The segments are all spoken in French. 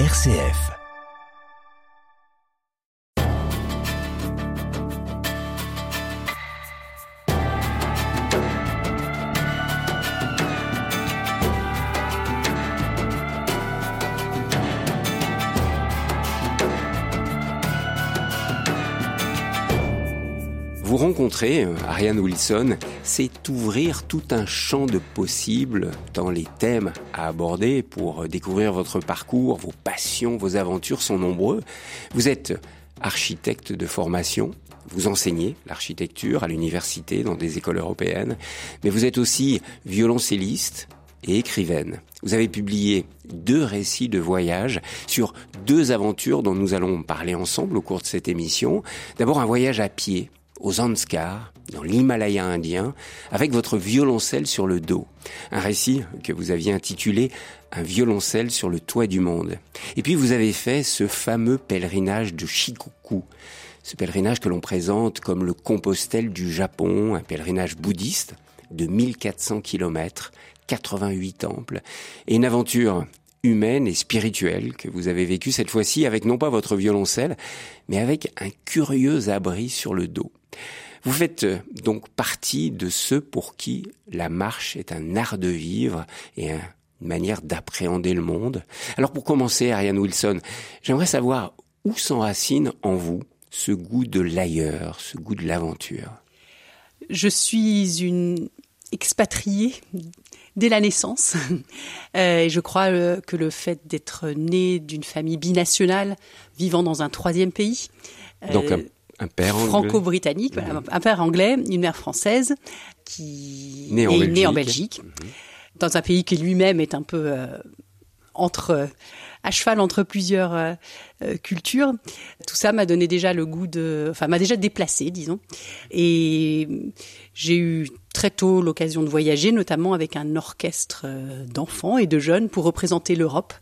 RCF. Vous rencontrer, euh, Ariane Wilson, c'est ouvrir tout un champ de possibles dans les thèmes à aborder pour découvrir votre parcours, vos passions, vos aventures sont nombreux. Vous êtes architecte de formation, vous enseignez l'architecture à l'université dans des écoles européennes, mais vous êtes aussi violoncelliste et écrivaine. Vous avez publié deux récits de voyage sur deux aventures dont nous allons parler ensemble au cours de cette émission. D'abord un voyage à pied aux Anskar, dans l'Himalaya indien, avec votre violoncelle sur le dos. Un récit que vous aviez intitulé Un violoncelle sur le toit du monde. Et puis vous avez fait ce fameux pèlerinage de Shikoku, ce pèlerinage que l'on présente comme le Compostelle du Japon, un pèlerinage bouddhiste de 1400 km, 88 temples, et une aventure humaine et spirituelle que vous avez vécue cette fois-ci avec non pas votre violoncelle, mais avec un curieux abri sur le dos. Vous faites euh, donc partie de ceux pour qui la marche est un art de vivre et une manière d'appréhender le monde. Alors pour commencer, Ariane Wilson, j'aimerais savoir où s'enracine en vous ce goût de l'ailleurs, ce goût de l'aventure? Je suis une expatriée dès la naissance. Euh, et je crois euh, que le fait d'être née d'une famille binationale, vivant dans un troisième pays, donc un père franco-britannique, Mhm. un père anglais, une mère française, qui Né est Belgique. née en Belgique, dans un pays qui lui-même est un peu euh, entre euh, à cheval entre plusieurs euh, cultures. Tout ça m'a donné déjà le goût de, enfin m'a déjà déplacé, disons. Et j'ai eu très tôt l'occasion de voyager, notamment avec un orchestre d'enfants et de jeunes pour représenter l'Europe.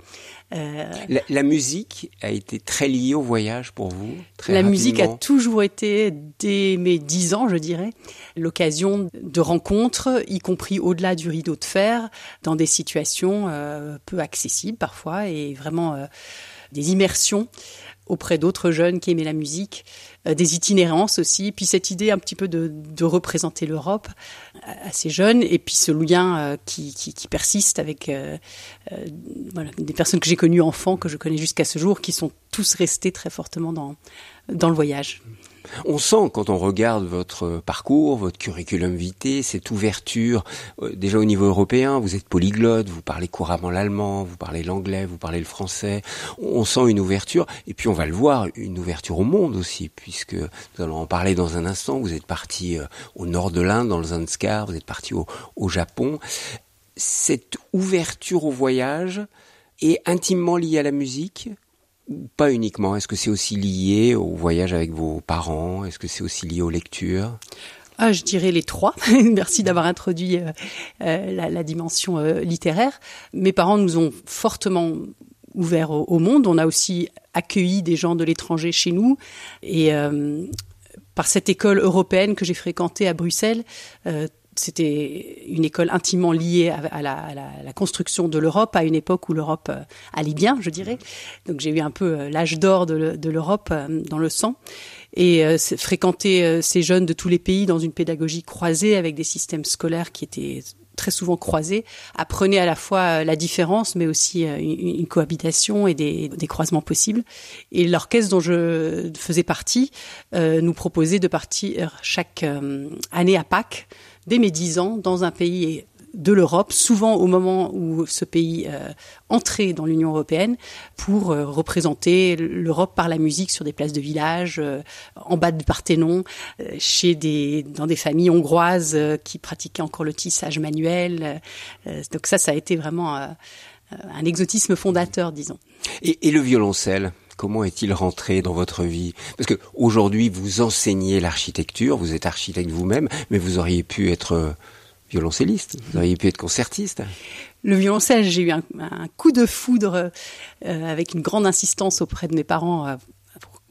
Euh, La, la musique a été très liée au voyage pour vous très la musique a toujours été, dès mes dix ans, je dirais, l'occasion de rencontres, y compris au-delà du rideau de fer, dans des situations euh, peu accessibles parfois, et vraiment euh, des immersions auprès d'autres jeunes qui aimaient la musique, des itinérances aussi, puis cette idée un petit peu de, de représenter l'Europe à, à ces jeunes, et puis ce lien euh, qui, qui, qui persiste avec euh, euh, voilà, des personnes que j'ai connues enfants, que je connais jusqu'à ce jour, qui sont tous restés très fortement dans, dans le voyage. On sent quand on regarde votre parcours, votre curriculum vitae, cette ouverture, euh, déjà au niveau européen, vous êtes polyglotte, vous parlez couramment l'allemand, vous parlez l'anglais, vous parlez le français. On sent une ouverture, et puis on va le voir, une ouverture au monde aussi, puisque nous allons en parler dans un instant. Vous êtes parti euh, au nord de l'Inde, dans le Zanskar, vous êtes parti au, Japon. Cette ouverture au voyage est intimement liée à la musique pas uniquement Est-ce que c'est aussi lié au voyage avec vos parents? Est-ce que c'est aussi lié aux lectures? Ah, je dirais les trois. Merci d'avoir introduit euh, euh, la, dimension euh, littéraire. Mes parents nous ont fortement ouverts au, au monde. On a aussi accueilli des gens de l'étranger chez nous. Et par cette école européenne que j'ai fréquentée à Bruxelles, c'était une école intimement liée à, la, construction de l'Europe, à une époque où l'Europe euh, allait bien, je dirais. Donc j'ai eu un peu euh, l'âge d'or de, le- de l'Europe euh, dans le sang. Et fréquenter ces jeunes de tous les pays dans une pédagogie croisée avec des systèmes scolaires qui étaient très souvent croisés, apprenait à la fois la différence, mais aussi une, cohabitation et des, croisements possibles. Et l'orchestre dont je faisais partie nous proposait de partir chaque année à Pâques, 10 ans, dans un pays de l'Europe, souvent au moment où ce pays euh, entrait dans l'Union européenne, pour euh, représenter l'Europe par la musique sur des places de village, euh, en bas du Parthénon, euh, chez des dans des familles hongroises euh, qui pratiquaient encore le tissage manuel. Euh, donc ça, ça a été vraiment un exotisme fondateur, disons. et, et le violoncelle? Comment est-il rentré dans votre vie? Parce que aujourd'hui, vous enseignez l'architecture, vous êtes architecte vous-même, mais vous auriez pu être euh, violoncelliste, vous auriez pu être concertiste. Le violoncelle, j'ai eu un, coup de foudre euh, avec une grande insistance auprès de mes parents euh,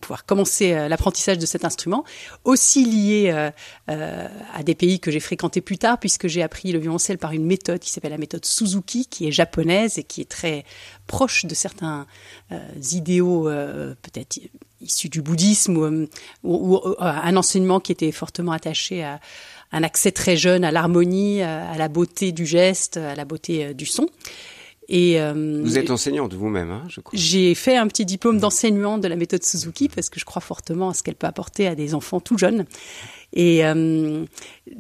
pouvoir commencer l'apprentissage de cet instrument, aussi lié à des pays que j'ai fréquentés plus tard, puisque j'ai appris le violoncelle par une méthode qui s'appelle la méthode Suzuki, qui est japonaise et qui est très proche de certains idéaux peut-être issus du bouddhisme ou, un enseignement qui était fortement attaché à un accès très jeune à l'harmonie, à la beauté du geste, à la beauté du son. Et euh, vous êtes enseignante vous-même, hein, je crois. J'ai fait un petit diplôme d'enseignement de la méthode Suzuki parce que je crois fortement à ce qu'elle peut apporter à des enfants tout jeunes. Et euh,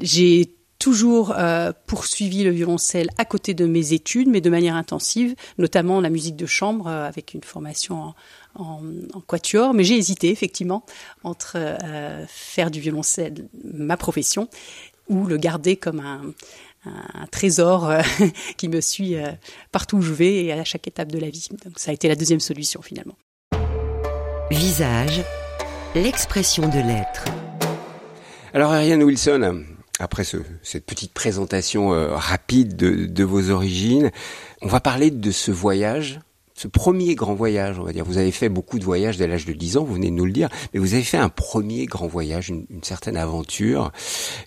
j'ai toujours euh, poursuivi le violoncelle à côté de mes études, mais de manière intensive, notamment la musique de chambre euh, avec une formation en, en, en quatuor. Mais j'ai hésité effectivement entre euh, faire du violoncelle ma profession ou le garder comme un, un trésor euh, qui me suit euh, partout où je vais et à chaque étape de la vie. Donc ça a été la deuxième solution finalement. Visage, l'expression de l'être. Alors Ariane Wilson, après ce, cette petite présentation euh, rapide de, de, vos origines, on va parler de ce voyage, ce premier grand voyage, on va dire. Vous avez fait beaucoup de voyages dès l'âge de 10 ans, vous venez de nous le dire, mais vous avez fait un premier grand voyage, une, une certaine aventure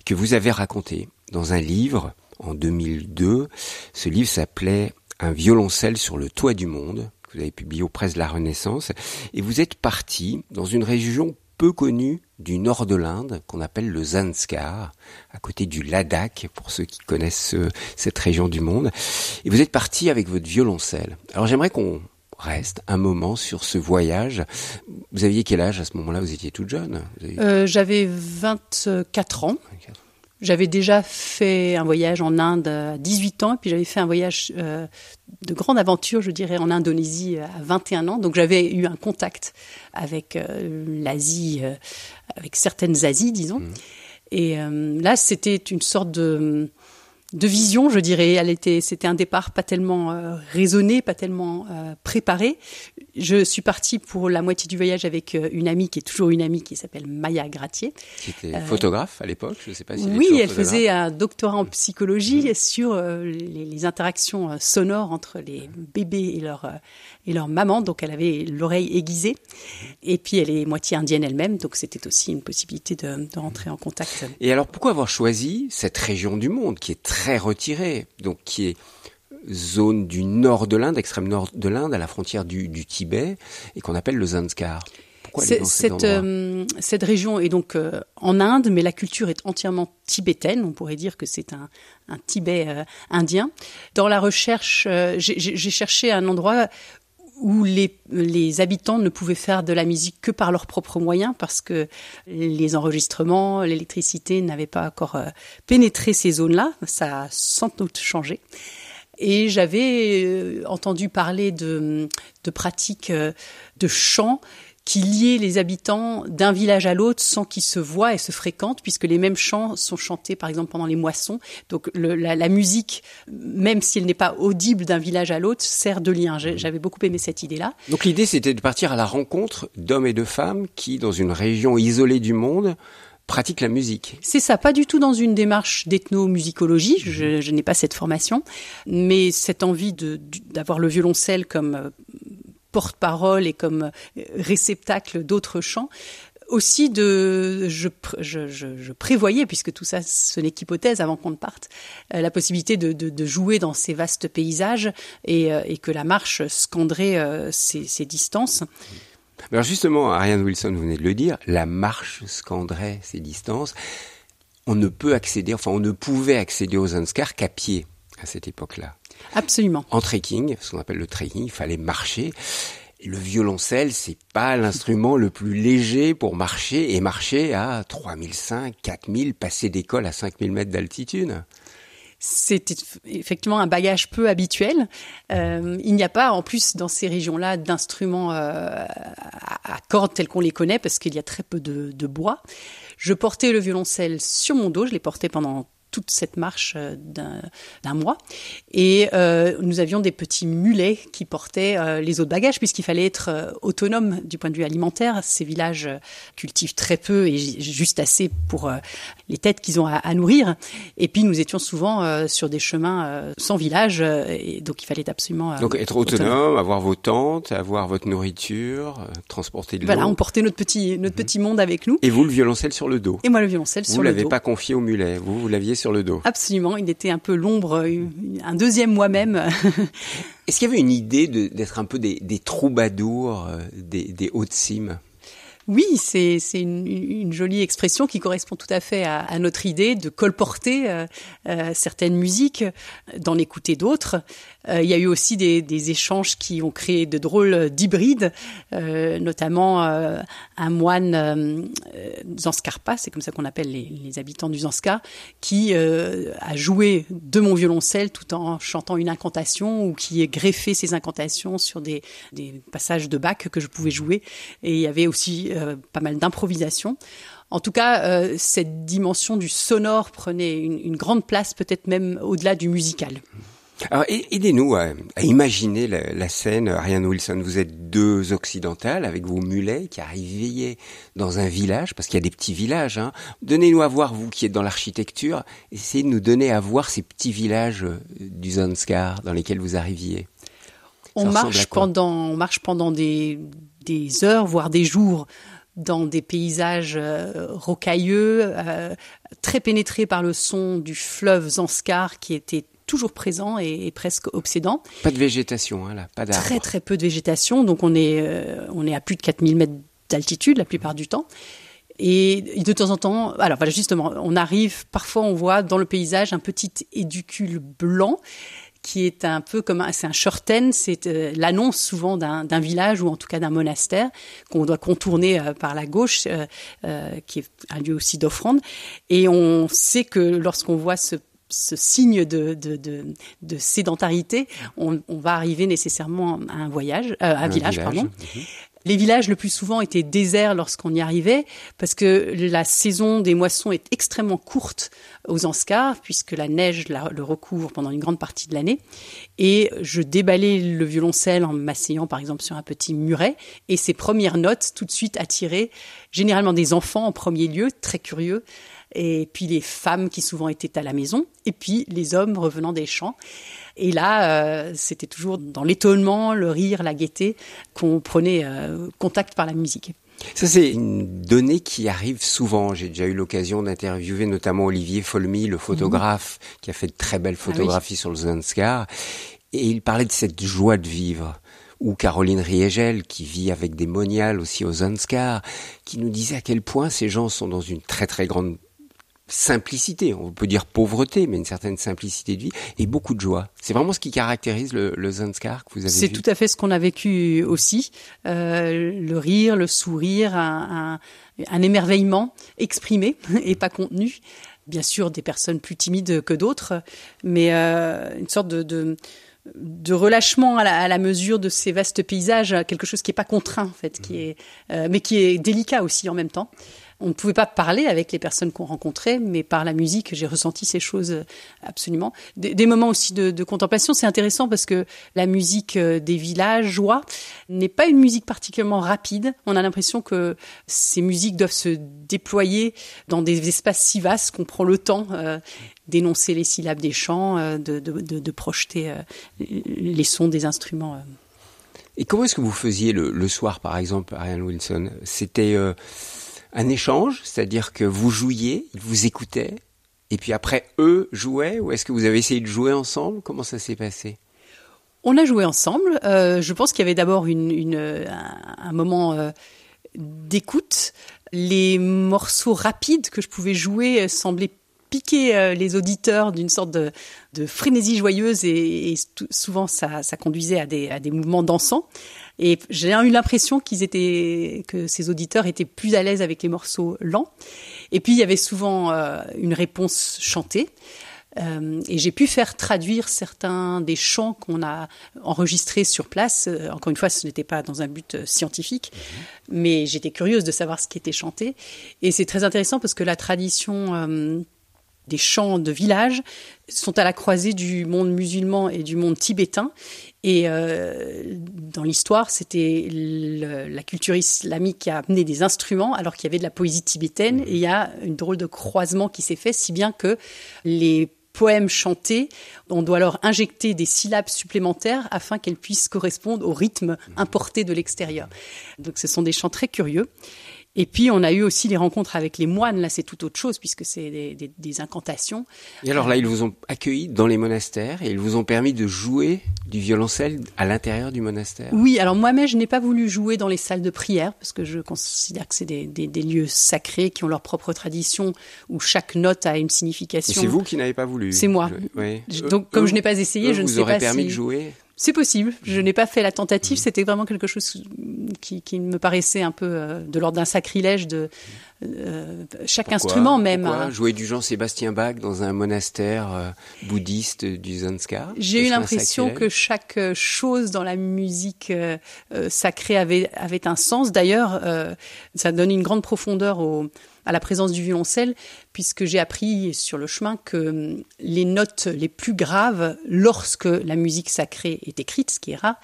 que vous avez racontée dans un livre en 2002. Ce livre s'appelait Un violoncelle sur le toit du monde, que vous avez publié aux presses de la Renaissance, et vous êtes parti dans une région peu connue du nord de l'Inde, qu'on appelle le Zanskar, à côté du Ladakh, pour ceux qui connaissent euh, cette région du monde. Et vous êtes parti avec votre violoncelle. Alors j'aimerais qu'on reste un moment sur ce voyage. Vous aviez quel âge à ce moment-là? Vous étiez toute jeune euh, J'avais 24 ans. 24. J'avais déjà fait un voyage en Inde à 18 ans, et puis j'avais fait un voyage euh, de grande aventure, je dirais, en Indonésie à 21 ans. Donc j'avais eu un contact avec euh, l'Asie, euh, avec certaines Asies, disons. Mmh. Et euh, là, c'était une sorte de de vision, je dirais. Elle était, c'était un départ pas tellement euh, raisonné, pas tellement euh, préparé. Je suis partie pour la moitié du voyage avec euh, une amie qui est toujours une amie qui s'appelle Maya Gratier. Qui était photographe à l'époque, je sais pas si. Oui, elle faisait un doctorat en psychologie mmh. sur les, les, interactions sonores entre les bébés et leur et leur maman, donc elle avait l'oreille aiguisée. Et puis elle est moitié indienne elle-même, donc c'était aussi une possibilité de, de, rentrer en contact. Et alors pourquoi avoir choisi cette région du monde qui est très retirée, donc qui est zone du nord de l'Inde, extrême nord de l'Inde, à la frontière du, du Tibet, et qu'on appelle le Zanskar cette, euh, cette région est donc euh, en Inde, mais la culture est entièrement tibétaine. On pourrait dire que c'est un, un Tibet euh, indien. Dans la recherche, j'ai cherché un endroit où les, habitants ne pouvaient faire de la musique que par leurs propres moyens parce que les enregistrements, l'électricité n'avaient pas encore euh, pénétré ces zones-là. Ça a sans doute changé. Et j'avais euh, entendu parler de, de pratiques euh, de chant qui liait les habitants d'un village à l'autre sans qu'ils se voient et se fréquentent, puisque les mêmes chants sont chantés, par exemple, pendant les moissons. Donc le, la, la, musique, même si elle n'est pas audible d'un village à l'autre, sert de lien. J'avais beaucoup aimé cette idée-là. Donc l'idée, c'était de partir à la rencontre d'hommes et de femmes qui, dans une région isolée du monde, pratiquent la musique. C'est ça, pas du tout dans une démarche d'ethnomusicologie, je, je n'ai pas cette formation, mais cette envie d'avoir le violoncelle comme euh, porte-parole et comme euh, réceptacle d'autres chants aussi de je, prévoyais puisque tout ça ce n'est qu'hypothèse avant qu'on ne parte euh, la possibilité de, jouer dans ces vastes paysages et, euh, que la marche scanderait ces, ces, distances. Alors justement, Ariane Wilson, vous venez de le dire, la marche scanderait ces distances. On ne peut accéder, enfin on ne pouvait accéder aux Zanskar qu'à pied à cette époque-là. Absolument. En trekking, ce qu'on appelle le trekking, il fallait marcher. Le violoncelle, c'est pas l'instrument le plus léger pour marcher et marcher à 3005, 4000, passer d'école à 5000 mètres d'altitude. C'est effectivement un bagage peu habituel. Euh, il n'y a pas, en plus, dans ces régions-là, d'instruments euh, à cordes tels qu'on les connaît, parce qu'il y a très peu de, de bois. Je portais le violoncelle sur mon dos, je l'ai porté pendant toute cette marche euh, d'un mois. Et euh, nous avions des petits mulets qui portaient euh, les autres bagages, puisqu'il fallait être autonome du point de vue alimentaire. Ces villages cultivent très peu et juste assez pour les têtes qu'ils ont à, nourrir. Et puis nous étions souvent sur des chemins sans village, et donc il fallait absolument... donc être autonome, avoir vos tentes, avoir votre nourriture, transporter de l'eau. Voilà, on portait notre petit, notre mhm. petit monde avec nous. Et vous, le violoncelle sur le dos Et moi, le violoncelle sur le dos. Vous l'avez pas confié au mulet, vous, vous l'aviez sur le dos. Absolument, il était un peu l'ombre, un deuxième moi-même. Est-ce qu'il y avait une idée d'être un peu des, troubadours euh, des, des hautes-cimes oui, c'est une, une, jolie expression qui correspond tout à fait à, à notre idée de colporter euh, euh, certaines musiques, d'en écouter d'autres. Euh, il y a eu aussi des, des, échanges qui ont créé de drôles d'hybrides, euh, notamment euh, un moine Zanskarpa, c'est comme ça qu'on appelle les, les, habitants du Zanskar, qui a joué de mon violoncelle tout en chantant une incantation ou qui a greffé ses incantations sur des, des passages de Bach que je pouvais jouer. Et il y avait aussi euh, pas mal d'improvisation. En tout cas, euh, cette dimension du sonore prenait une, grande place, peut-être même au-delà du musical. Alors, aidez-nous à, imaginer la, scène, Ariane Wilson. Vous êtes deux occidentales avec vos mulets qui arrivent dans un village, parce qu'il y a des petits villages. Hein. Donnez-nous à voir, vous qui êtes dans l'architecture, essayez de nous donner à voir ces petits villages euh, du Zanskar dans lesquels vous arriviez. On marche pendant, on marche pendant des, des heures, voire des jours dans des paysages euh, rocailleux, euh, très pénétrés par le son du fleuve Zanskar qui était toujours présent et, presque obsédant. Pas de végétation, hein, là, pas d'arbres. Très très peu de végétation, donc on est, euh, on est à plus de 4000 mètres d'altitude la plupart du temps. Et de temps en temps, alors voilà justement, on arrive, parfois on voit dans le paysage un petit éducule blanc qui est un peu comme c'est un shorten, c'est euh, l'annonce souvent d'un village ou en tout cas d'un monastère qu'on doit contourner euh, par la gauche, euh, qui est un lieu aussi d'offrande. Et on sait que lorsqu'on voit ce ce signe de, de, de, de sédentarité, on, on, va arriver nécessairement à un voyage, à un, village, pardon. Mhm. Les villages le plus souvent étaient déserts lorsqu'on y arrivait parce que la saison des moissons est extrêmement courte aux Anscars puisque la neige le recouvre pendant une grande partie de l'année. Et je déballais le violoncelle en m'asseyant par exemple sur un petit muret et ces premières notes tout de suite attiraient généralement des enfants en premier lieu, très curieux, et puis les femmes qui souvent étaient à la maison, et puis les hommes revenant des champs. Et là, euh, c'était toujours dans l'étonnement, le rire, la gaieté qu'on prenait euh, contact par la musique. Ça, c'est une donnée qui arrive souvent. J'ai déjà eu l'occasion d'interviewer notamment Olivier Folmy, le photographe, mhm. qui a fait de très belles ah photographies sur le Zanskar. Et il parlait de cette joie de vivre ou Caroline Riegel, qui vit avec des moniales aussi aux Zanskar, qui nous disait à quel point ces gens sont dans une très très grande simplicité, on peut dire pauvreté, mais une certaine simplicité de vie et beaucoup de joie. C'est vraiment ce qui caractérise le, le Zanskar que vous avez C'est tout à fait ce qu'on a vécu aussi. Euh, le rire, le sourire, un, un, un, émerveillement exprimé et pas contenu. Bien sûr, des personnes plus timides que d'autres, mais euh, une sorte de, de de relâchement à la, à la, mesure de ces vastes paysages, quelque chose qui est pas contraint en fait, qui est, euh, mais qui est délicat aussi en même temps on ne pouvait pas parler avec les personnes qu'on rencontrait, mais par la musique, j'ai ressenti ces choses euh, absolument. Des, moments aussi de, contemplation, c'est intéressant parce que la musique euh, des villageois n'est pas une musique particulièrement rapide. On a l'impression que ces musiques doivent se déployer dans des espaces si vastes qu'on prend le temps euh, d'énoncer les syllabes des chants, de, projeter les sons des instruments. Et comment est-ce que vous faisiez le, soir, par exemple, Ariane Wilson? C'était un échange, c'est-à-dire que vous jouiez, ils vous écoutaient, et puis après eux jouaient, ou est-ce que vous avez essayé de jouer ensemble? Comment ça s'est passé? On a joué ensemble. Euh, je pense qu'il y avait d'abord un, moment euh, d'écoute. Les morceaux rapides que je pouvais jouer semblaient piquer euh, les auditeurs d'une sorte de, frénésie joyeuse et, souvent ça, ça, conduisait à des, à des mouvements dansants. Et j'ai eu l'impression qu'ils étaient, que ces auditeurs étaient plus à l'aise avec les morceaux lents. Et puis il y avait souvent euh, une réponse chantée. Euh, et j'ai pu faire traduire certains des chants qu'on a enregistrés sur place. Euh, encore une fois, ce n'était pas dans un but scientifique, mhm. mais j'étais curieuse de savoir ce qui était chanté. Et c'est très intéressant parce que la tradition des chants de village sont à la croisée du monde musulman et du monde tibétain. Et euh, dans l'histoire, c'était la culture islamique qui a amené des instruments alors qu'il y avait de la poésie tibétaine. Et il y a une drôle de croisement qui s'est fait, si bien que les poèmes chantés, on doit leur injecter des syllabes supplémentaires afin qu'elles puissent correspondre au rythme importé de l'extérieur. Donc ce sont des chants très curieux. Et puis, on a eu aussi les rencontres avec les moines. Là, c'est tout autre chose puisque c'est des, des, des, incantations. Et alors là, ils vous ont accueilli dans les monastères et ils vous ont permis de jouer du violoncelle à l'intérieur du monastère? Oui, alors moi-même, je n'ai pas voulu jouer dans les salles de prière parce que je considère que c'est des, des, lieux sacrés qui ont leur propre tradition où chaque note a une signification. C'est vous qui n'avez pas voulu. C'est moi. Oui. Donc, comme je n'ai pas essayé, je ne sais pas si. Vous aurez permis de jouer. C'est possible. Je n'ai pas fait la tentative. C'était vraiment quelque chose qui, qui me paraissait un peu euh, de l'ordre d'un sacrilège de euh, chaque instrument même. Pourquoi Jouer du Jean-Sébastien Bach dans un monastère euh, bouddhiste du Zanskar? J'ai eu l'impression que chaque chose dans la musique sacrée avait, avait un sens. D'ailleurs, ça donne une grande profondeur au à la présence du violoncelle, puisque j'ai appris sur le chemin que hum, les notes les plus graves, lorsque la musique sacrée est écrite, ce qui est rare,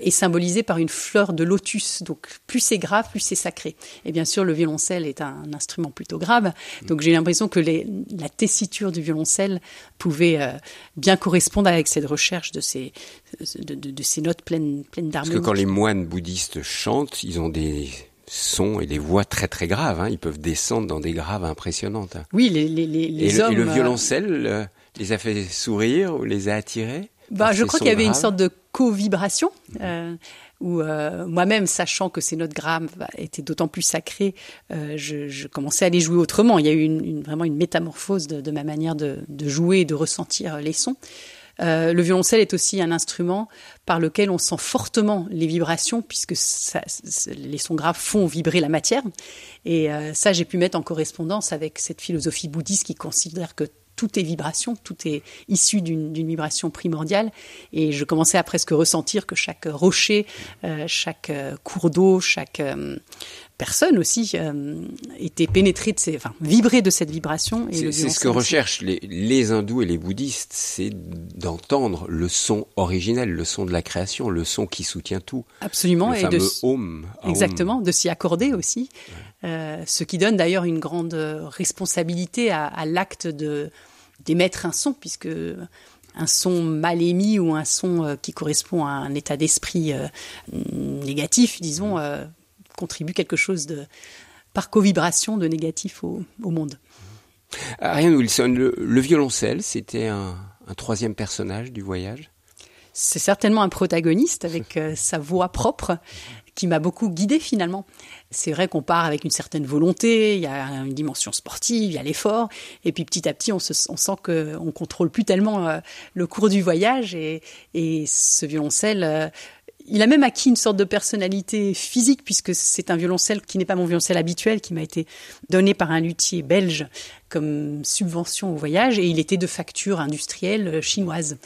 est symbolisée par une fleur de lotus. Donc plus c'est grave, plus c'est sacré. Et bien sûr, le violoncelle est un instrument plutôt grave. Donc j'ai l'impression que les, la tessiture du violoncelle pouvait euh, bien correspondre avec cette recherche de ces, de, de, de ces notes pleines, pleines d'harmonie. Parce que quand les moines bouddhistes chantent, ils ont des sons et des voix très très graves. Hein. Ils peuvent descendre dans des graves impressionnantes. Oui, les, les, les, et hommes. Le, et le violoncelle euh, les a fait sourire ou les a attirés bah, Je crois qu'il y avait une sorte de co-vibration. Euh, où euh, moi-même, sachant que ces notes graves étaient d'autant plus sacrées, euh, je, je, commençais à les jouer autrement. Il y a eu une, une, vraiment une métamorphose de, de ma manière de, de, jouer et de ressentir les sons. Euh, le violoncelle est aussi un instrument par lequel on sent fortement les vibrations, puisque les sons graves font vibrer la matière. Et euh, ça, j'ai pu mettre en correspondance avec cette philosophie bouddhiste qui considère que tout est vibration, tout est issu d'une vibration primordiale. Et je commençais à presque ressentir que chaque rocher, euh, chaque cours d'eau, chaque euh, personne aussi euh, était pénétrée de ces, enfin, vibrée de cette vibration. C'est ce que recherchent les, les, hindous et les bouddhistes, c'est d'entendre le son originel, le son de la création, le son qui soutient tout. Absolument. Le et fameux de, home. Exactement, de s'y accorder aussi. Ouais. Euh, ce qui donne d'ailleurs une grande responsabilité à, à l'acte de d'émettre un son, puisque un son mal émis ou un son euh, qui correspond à un état d'esprit euh, négatif, disons, euh, contribue quelque chose de par co-vibration de négatif au, au monde. Ariane Wilson, le, le violoncelle, c'était un, un, troisième personnage du voyage? C'est certainement un protagoniste avec euh, sa voix propre qui m'a beaucoup guidée finalement. C'est vrai qu'on part avec une certaine volonté, il y a une dimension sportive, il y a l'effort, et puis petit à petit on, se, on sent qu'on contrôle plus tellement euh, le cours du voyage, et, et ce violoncelle... Euh, il a même acquis une sorte de personnalité physique puisque c'est un violoncelle qui n'est pas mon violoncelle habituel, qui m'a été donné par un luthier belge comme subvention au voyage et il était de facture industrielle chinoise.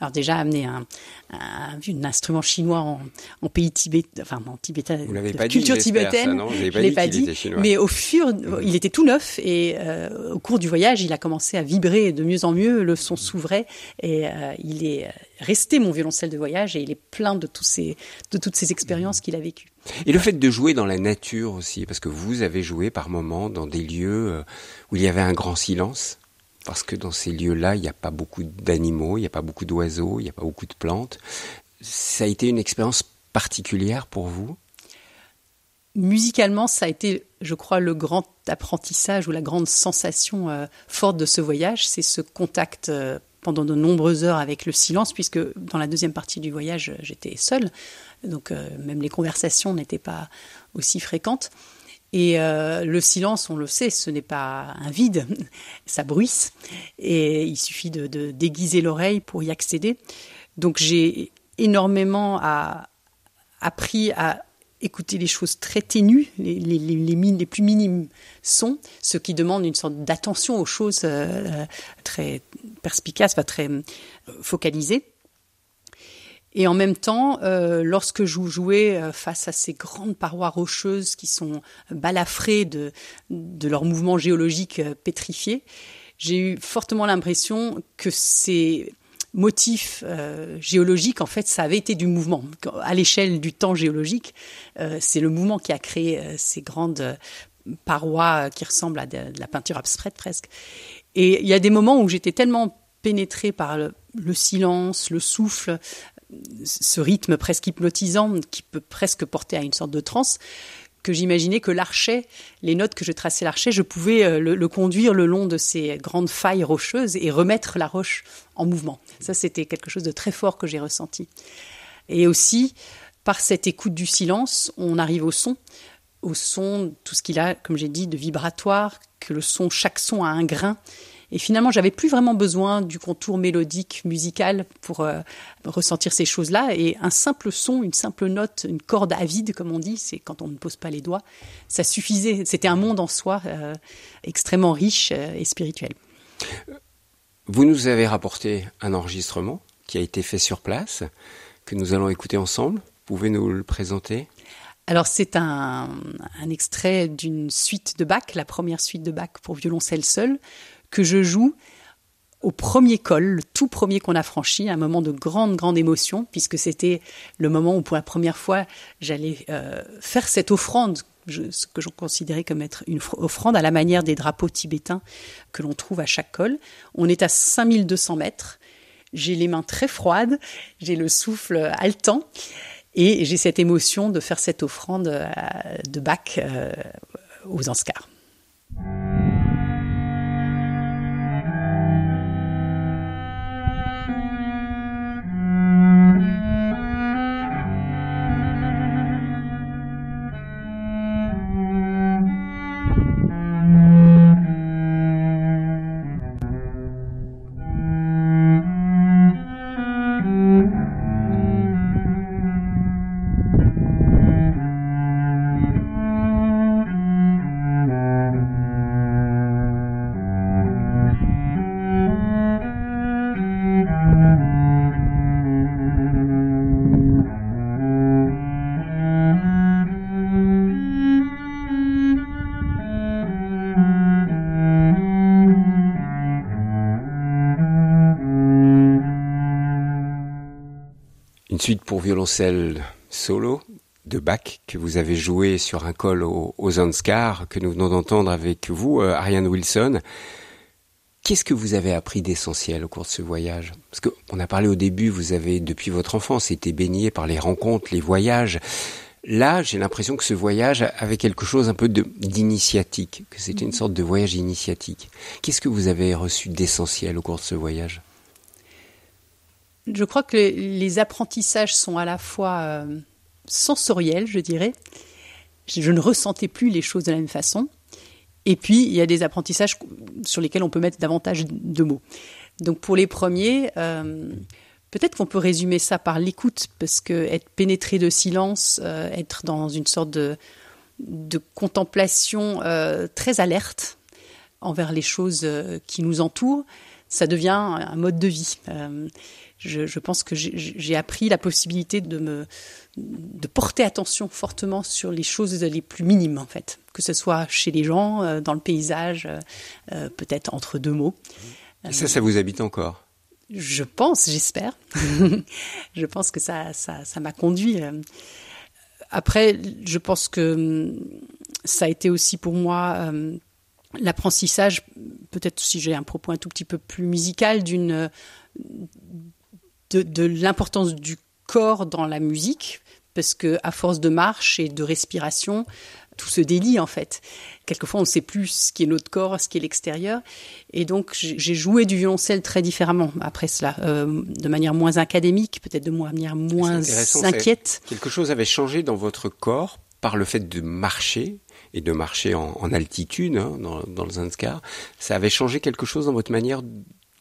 Alors déjà amener un, un, un instrument chinois en, en, pays tibétain, enfin en tibétain, Vous l'avez pas culture dit, tibétaine, ça, je pas l'ai pas dit, mais au fur, mmh. il était tout neuf et euh, au cours du voyage, il a commencé à vibrer de mieux en mieux, le son s'ouvrait et euh, il est resté mon violoncelle de voyage et il est plein de tous ces, de toutes ces expériences qu'il a vécues. Et le fait de jouer dans la nature aussi, parce que vous avez joué par moments dans des lieux euh, où il y avait un grand silence, parce que dans ces lieux-là, il n'y a pas beaucoup d'animaux, il n'y a pas beaucoup d'oiseaux, il n'y a pas beaucoup de plantes. Ça a été une expérience particulière pour vous? Musicalement, ça a été, je crois, le grand apprentissage ou la grande sensation euh, forte de ce voyage, c'est ce contact euh, pendant de nombreuses heures avec le silence, puisque dans la deuxième partie du voyage, j'étais seule, donc euh, même les conversations n'étaient pas aussi fréquentes. Et euh, le silence, on le sait, ce n'est pas un vide, ça bruisse, et il suffit de, de déguiser l'oreille pour y accéder. Donc j'ai énormément à, appris à écouter les choses très ténues, les, les, les, les, plus minimes sons, ce qui demande une sorte d'attention aux choses euh, très perspicaces, enfin, très euh, focalisées. Et en même temps, euh, lorsque je jouais euh, face à ces grandes parois rocheuses qui sont balafrées de, de leurs mouvements géologiques euh, pétrifiés, j'ai eu fortement l'impression que ces motifs géologiques, en fait, ça avait été du mouvement. À l'échelle du temps géologique, c'est le mouvement qui a créé ces grandes parois qui ressemblent à de, la peinture abstraite presque. Et il y a des moments où j'étais tellement pénétrée par le, silence, le souffle, ce rythme presque hypnotisant qui peut presque porter à une sorte de transe, que j'imaginais que l'archet, les notes que je traçais l'archet, je pouvais euh, le, conduire le long de ces grandes failles rocheuses et remettre la roche en mouvement. Ça, c'était quelque chose de très fort que j'ai ressenti. Et aussi, par cette écoute du silence, on arrive au son, au son, tout ce qu'il a, comme j'ai dit, de vibratoire, que le son, chaque son a un grain et finalement, j'avais plus vraiment besoin du contour mélodique, musical pour euh, ressentir ces choses-là. Et un simple son, une simple note, une corde avide, comme on dit, c'est quand on ne pose pas les doigts, ça suffisait. C'était un monde en soi euh, extrêmement riche euh, et spirituel. Vous nous avez rapporté un enregistrement qui a été fait sur place, que nous allons écouter ensemble. Pouvez nous le présenter? Alors c'est un, un, extrait d'une suite de Bach, la première suite de Bach pour violoncelle seul, que je joue au premier col, le tout premier qu'on a franchi, un moment de grande, grande émotion, puisque c'était le moment où pour la première fois j'allais euh, faire cette offrande, ce que je considérais comme être une offrande à la manière des drapeaux tibétains que l'on trouve à chaque col. On est à 5200 mètres, j'ai les mains très froides, j'ai le souffle haletant, et j'ai cette émotion de faire cette offrande euh, de Bach euh, aux Anscars. Suite pour violoncelle solo de Bach que vous avez joué sur un col aux, aux que nous venons d'entendre avec vous, euh, Ariane Wilson. Qu'est-ce que vous avez appris d'essentiel au cours de ce voyage? Parce qu'on a parlé au début, vous avez depuis votre enfance été baigné par les rencontres, les voyages. Là, j'ai l'impression que ce voyage avait quelque chose un peu d'initiatique, que c'était une sorte de voyage initiatique. Qu'est-ce que vous avez reçu d'essentiel au cours de ce voyage? Je crois que les apprentissages sont à la fois euh, sensoriels, je dirais. Je ne ressentais plus les choses de la même façon. Et puis, il y a des apprentissages sur lesquels on peut mettre davantage de mots. Donc, pour les premiers, euh, peut-être qu'on peut résumer ça par l'écoute, parce que être pénétré de silence, euh, être dans une sorte de, de contemplation très alerte envers les choses qui nous entourent, ça devient un mode de vie je, pense que j'ai appris la possibilité de me de porter attention fortement sur les choses les plus minimes en fait, que ce soit chez les gens, euh, dans le paysage, euh, euh, peut-être entre deux mots. Et ça, ça vous habite encore? Je pense, j'espère. je pense que ça, ça, ça m'a conduit. Après, je pense que hum, ça a été aussi pour moi l'apprentissage, peut-être si j'ai un propos un tout petit peu plus musical, d'une de, l'importance du corps dans la musique, parce que à force de marche et de respiration, tout se délie en fait. Quelquefois, on ne sait plus ce qui est notre corps, ce qui est l'extérieur. Et donc, j'ai joué du violoncelle très différemment après cela, euh, de manière moins académique, peut-être de manière moins inquiète. Quelque chose avait changé dans votre corps par le fait de marcher et de marcher en, altitude hein, dans, dans, le Zanskar. Ça avait changé quelque chose dans votre manière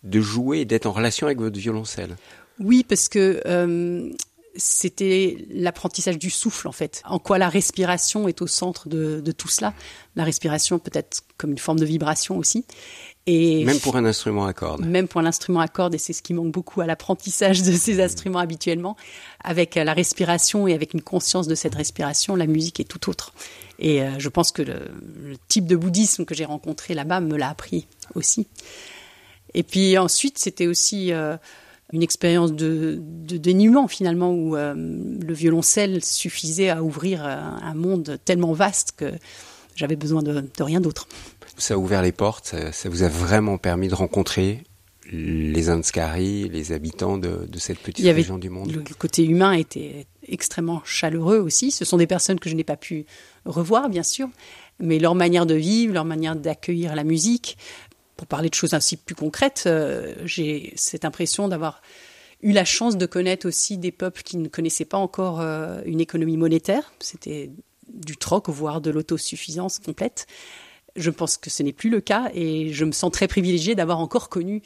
de jouer et d'être en relation avec votre violoncelle? Oui, parce que euh, c'était l'apprentissage du souffle en fait. En quoi la respiration est au centre de, tout cela. La respiration peut-être comme une forme de vibration aussi. Et même pour un instrument à cordes. Même pour un instrument à cordes, et c'est ce qui manque beaucoup à l'apprentissage de ces instruments habituellement. Avec la respiration et avec une conscience de cette respiration, la musique est tout autre. Et euh, je pense que le, type de bouddhisme que j'ai rencontré là-bas me l'a appris aussi. Et puis ensuite, c'était aussi euh, une expérience de, de, dénuement finalement, où euh, le violoncelle suffisait à ouvrir un monde tellement vaste que j'avais besoin de, de rien d'autre. Ça a ouvert les portes, ça, ça, vous a vraiment permis de rencontrer les Anskari, les habitants de, de cette petite région du monde. Le côté humain était extrêmement chaleureux aussi. Ce sont des personnes que je n'ai pas pu revoir, bien sûr, mais leur manière de vivre, leur manière d'accueillir la musique. Pour parler de choses ainsi plus concrètes, euh, j'ai cette impression d'avoir eu la chance de connaître aussi des peuples qui ne connaissaient pas encore euh, une économie monétaire. C'était du troc, voire de l'autosuffisance complète. Je pense que ce n'est plus le cas et je me sens très privilégiée d'avoir encore connu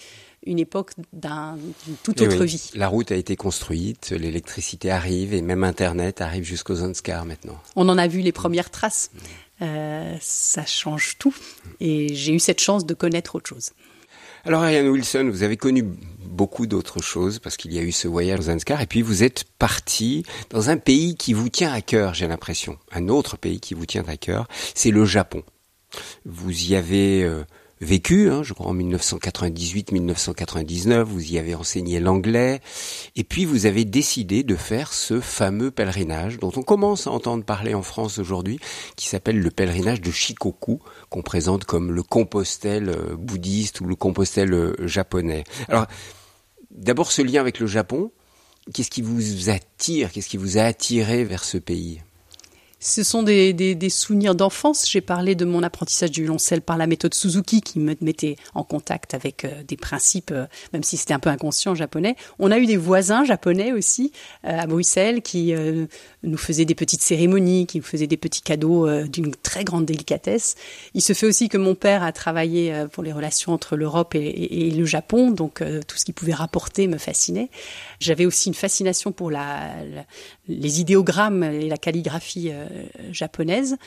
une époque d'une toute autre oui, vie. La route a été construite, l'électricité arrive et même Internet arrive jusqu'aux Zanskar maintenant. On en a vu les premières traces. Euh, ça change tout et j'ai eu cette chance de connaître autre chose. Alors Ariane Wilson, vous avez connu beaucoup d'autres choses parce qu'il y a eu ce voyage aux Zanskar et puis vous êtes parti dans un pays qui vous tient à cœur, j'ai l'impression. Un autre pays qui vous tient à cœur, c'est le Japon. Vous y avez... Euh, vécu, hein, je crois en 1998-1999, vous y avez enseigné l'anglais, et puis vous avez décidé de faire ce fameux pèlerinage dont on commence à entendre parler en France aujourd'hui, qui s'appelle le pèlerinage de Shikoku, qu'on présente comme le Compostelle euh, bouddhiste ou le Compostelle euh, japonais. Alors, d'abord ce lien avec le Japon, qu'est-ce qui vous attire, qu'est-ce qui vous a attiré vers ce pays? Ce sont des, des, des souvenirs d'enfance. J'ai parlé de mon apprentissage du violoncelle par la méthode Suzuki qui me mettait en contact avec euh, des principes, euh, même si c'était un peu inconscient japonais. On a eu des voisins japonais aussi euh, à Bruxelles qui nous faisaient des petites cérémonies, qui nous faisaient des petits cadeaux d'une très grande délicatesse. Il se fait aussi que mon père a travaillé pour les relations entre l'Europe et, le Japon, donc tout ce qu'il pouvait rapporter me fascinait. J'avais aussi une fascination pour la, les idéogrammes et la calligraphie japonaise.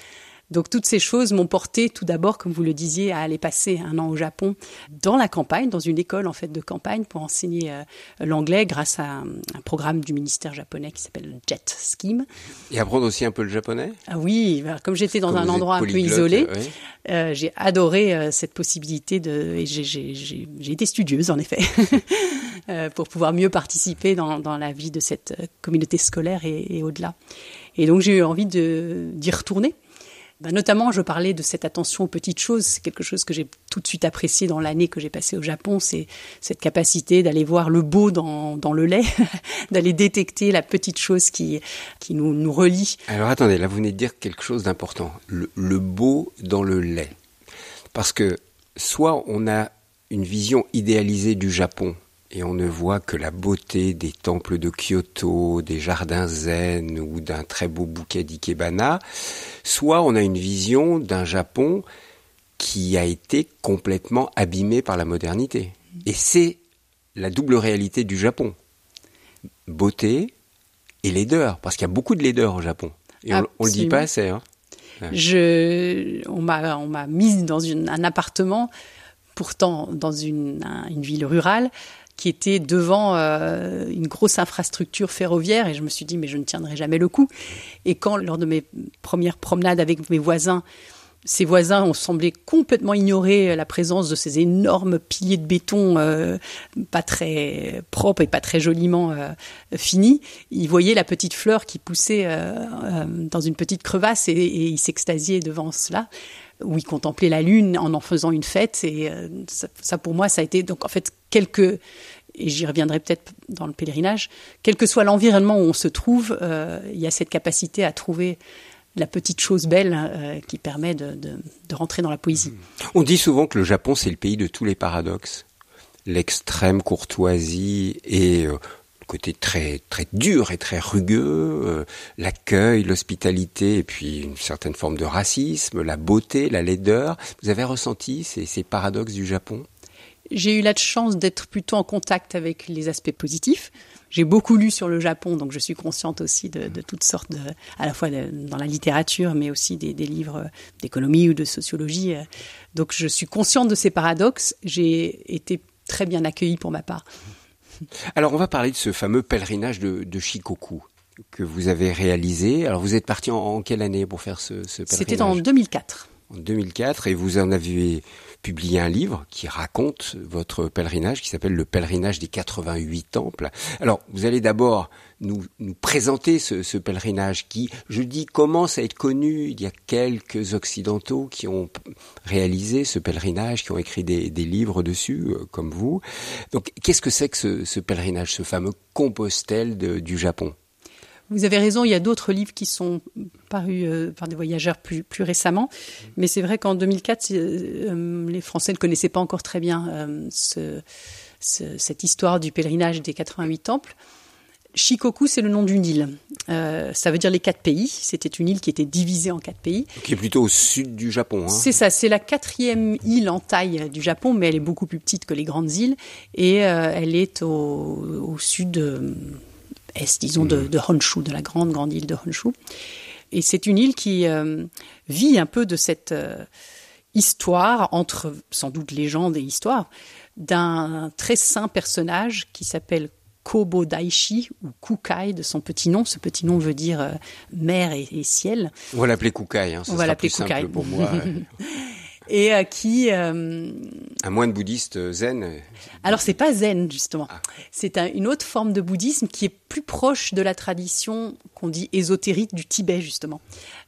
Donc toutes ces choses m'ont porté tout d'abord, comme vous le disiez, à aller passer un an au Japon dans la campagne, dans une école en fait de campagne pour enseigner euh, l'anglais grâce à un, un, programme du ministère japonais qui s'appelle JET Scheme. Et apprendre aussi un peu le japonais? Ah oui, comme j'étais dans comme un endroit un peu isolé, oui. euh, j'ai adoré euh, cette possibilité de... et j'ai été studieuse en effet. Euh, pour pouvoir mieux participer dans, dans, la vie de cette euh, communauté scolaire et, et au-delà. Et donc j'ai eu envie d'y retourner. Ben, notamment, je parlais de cette attention aux petites choses. C'est quelque chose que j'ai tout de suite apprécié dans l'année que j'ai passée au Japon. C'est cette capacité d'aller voir le beau dans, dans le lait, d'aller détecter la petite chose qui, qui nous, nous relie. Alors attendez, là vous venez de dire quelque chose d'important. Le, le beau dans le lait. Parce que soit on a une vision idéalisée du Japon et on ne voit que la beauté des temples de Kyoto, des jardins zen ou d'un très beau bouquet d'ikebana, soit on a une vision d'un Japon qui a été complètement abîmé par la modernité. Et c'est la double réalité du Japon. Beauté et laideur, parce qu'il y a beaucoup de laideur au Japon. Et on, on le dit pas assez. Hein. Je, on m'a, on m'a mise dans une, un appartement, pourtant dans une, un, une ville rurale, qui était devant euh, une grosse infrastructure ferroviaire et je me suis dit mais je ne tiendrai jamais le coup. Et quand lors de mes premières promenades avec mes voisins, ces voisins ont semblé complètement ignorer la présence de ces énormes piliers de béton euh, pas très propres et pas très joliment euh, finis. Ils voyaient la petite fleur qui poussait euh, dans une petite crevasse et, ils s'extasiaient devant cela où ils contemplaient la lune en en faisant une fête et ça, ça pour moi ça a été donc en fait et j'y reviendrai peut-être dans le pèlerinage, quel que soit l'environnement où on se trouve, euh, il y a cette capacité à trouver la petite chose belle euh, qui permet de, rentrer dans la poésie. On dit souvent que le Japon, c'est le pays de tous les paradoxes. L'extrême courtoisie et euh, le côté très, très dur et très rugueux, l'accueil, l'hospitalité et puis une certaine forme de racisme, la beauté, la laideur. Vous avez ressenti ces paradoxes du Japon? J'ai eu la chance d'être plutôt en contact avec les aspects positifs. J'ai beaucoup lu sur le Japon, donc je suis consciente aussi de, de toutes sortes, de, à la fois de, dans la littérature, mais aussi des, des livres d'économie ou de sociologie. Donc je suis consciente de ces paradoxes. J'ai été très bien accueillie pour ma part. Alors on va parler de ce fameux pèlerinage de, de Shikoku. que vous avez réalisé. Alors vous êtes parti en, quelle année pour faire ce, ce pèlerinage? C'était en 2004. En 2004 et vous en avez publié un livre qui raconte votre pèlerinage qui s'appelle Le pèlerinage des 88 temples. Alors vous allez d'abord nous, présenter ce, pèlerinage qui, je dis, commence à être connu. Il y a quelques occidentaux qui ont réalisé ce pèlerinage, qui ont écrit des, livres dessus, euh, comme vous. Donc qu'est-ce que c'est que ce, pèlerinage, ce fameux Compostelle du Japon? Vous avez raison, il y a d'autres livres qui sont parus euh, par des voyageurs plus, plus récemment. Mais c'est vrai qu'en 2004, euh, les Français ne connaissaient pas encore très bien euh, ce, ce, cette histoire du pèlerinage des 88 temples. Shikoku, c'est le nom d'une île. Euh, ça veut dire les quatre pays. C'était une île qui était divisée en quatre pays. Qui est plutôt au sud du Japon. Hein. C'est ça, c'est la quatrième île en taille du Japon, mais elle est beaucoup plus petite que les grandes îles. Et euh, elle est au, au sud est, disons, de, de, Honshu, de la grande, grande île de Honshu. Et c'est une île qui euh, vit un peu de cette euh, histoire, entre sans doute légende et histoire, d'un très saint personnage qui s'appelle Kobo Daishi ou Kukai de son petit nom. Ce petit nom veut dire euh, mer et, et, ciel. On va l'appeler Kukai. Hein, ça On va l'appeler Kukai pour moi. et euh, qui euh, un moine bouddhiste zen. Alors c'est pas zen justement. Ah. C'est un, une autre forme de bouddhisme qui est plus proche de la tradition qu'on dit ésotérique du Tibet justement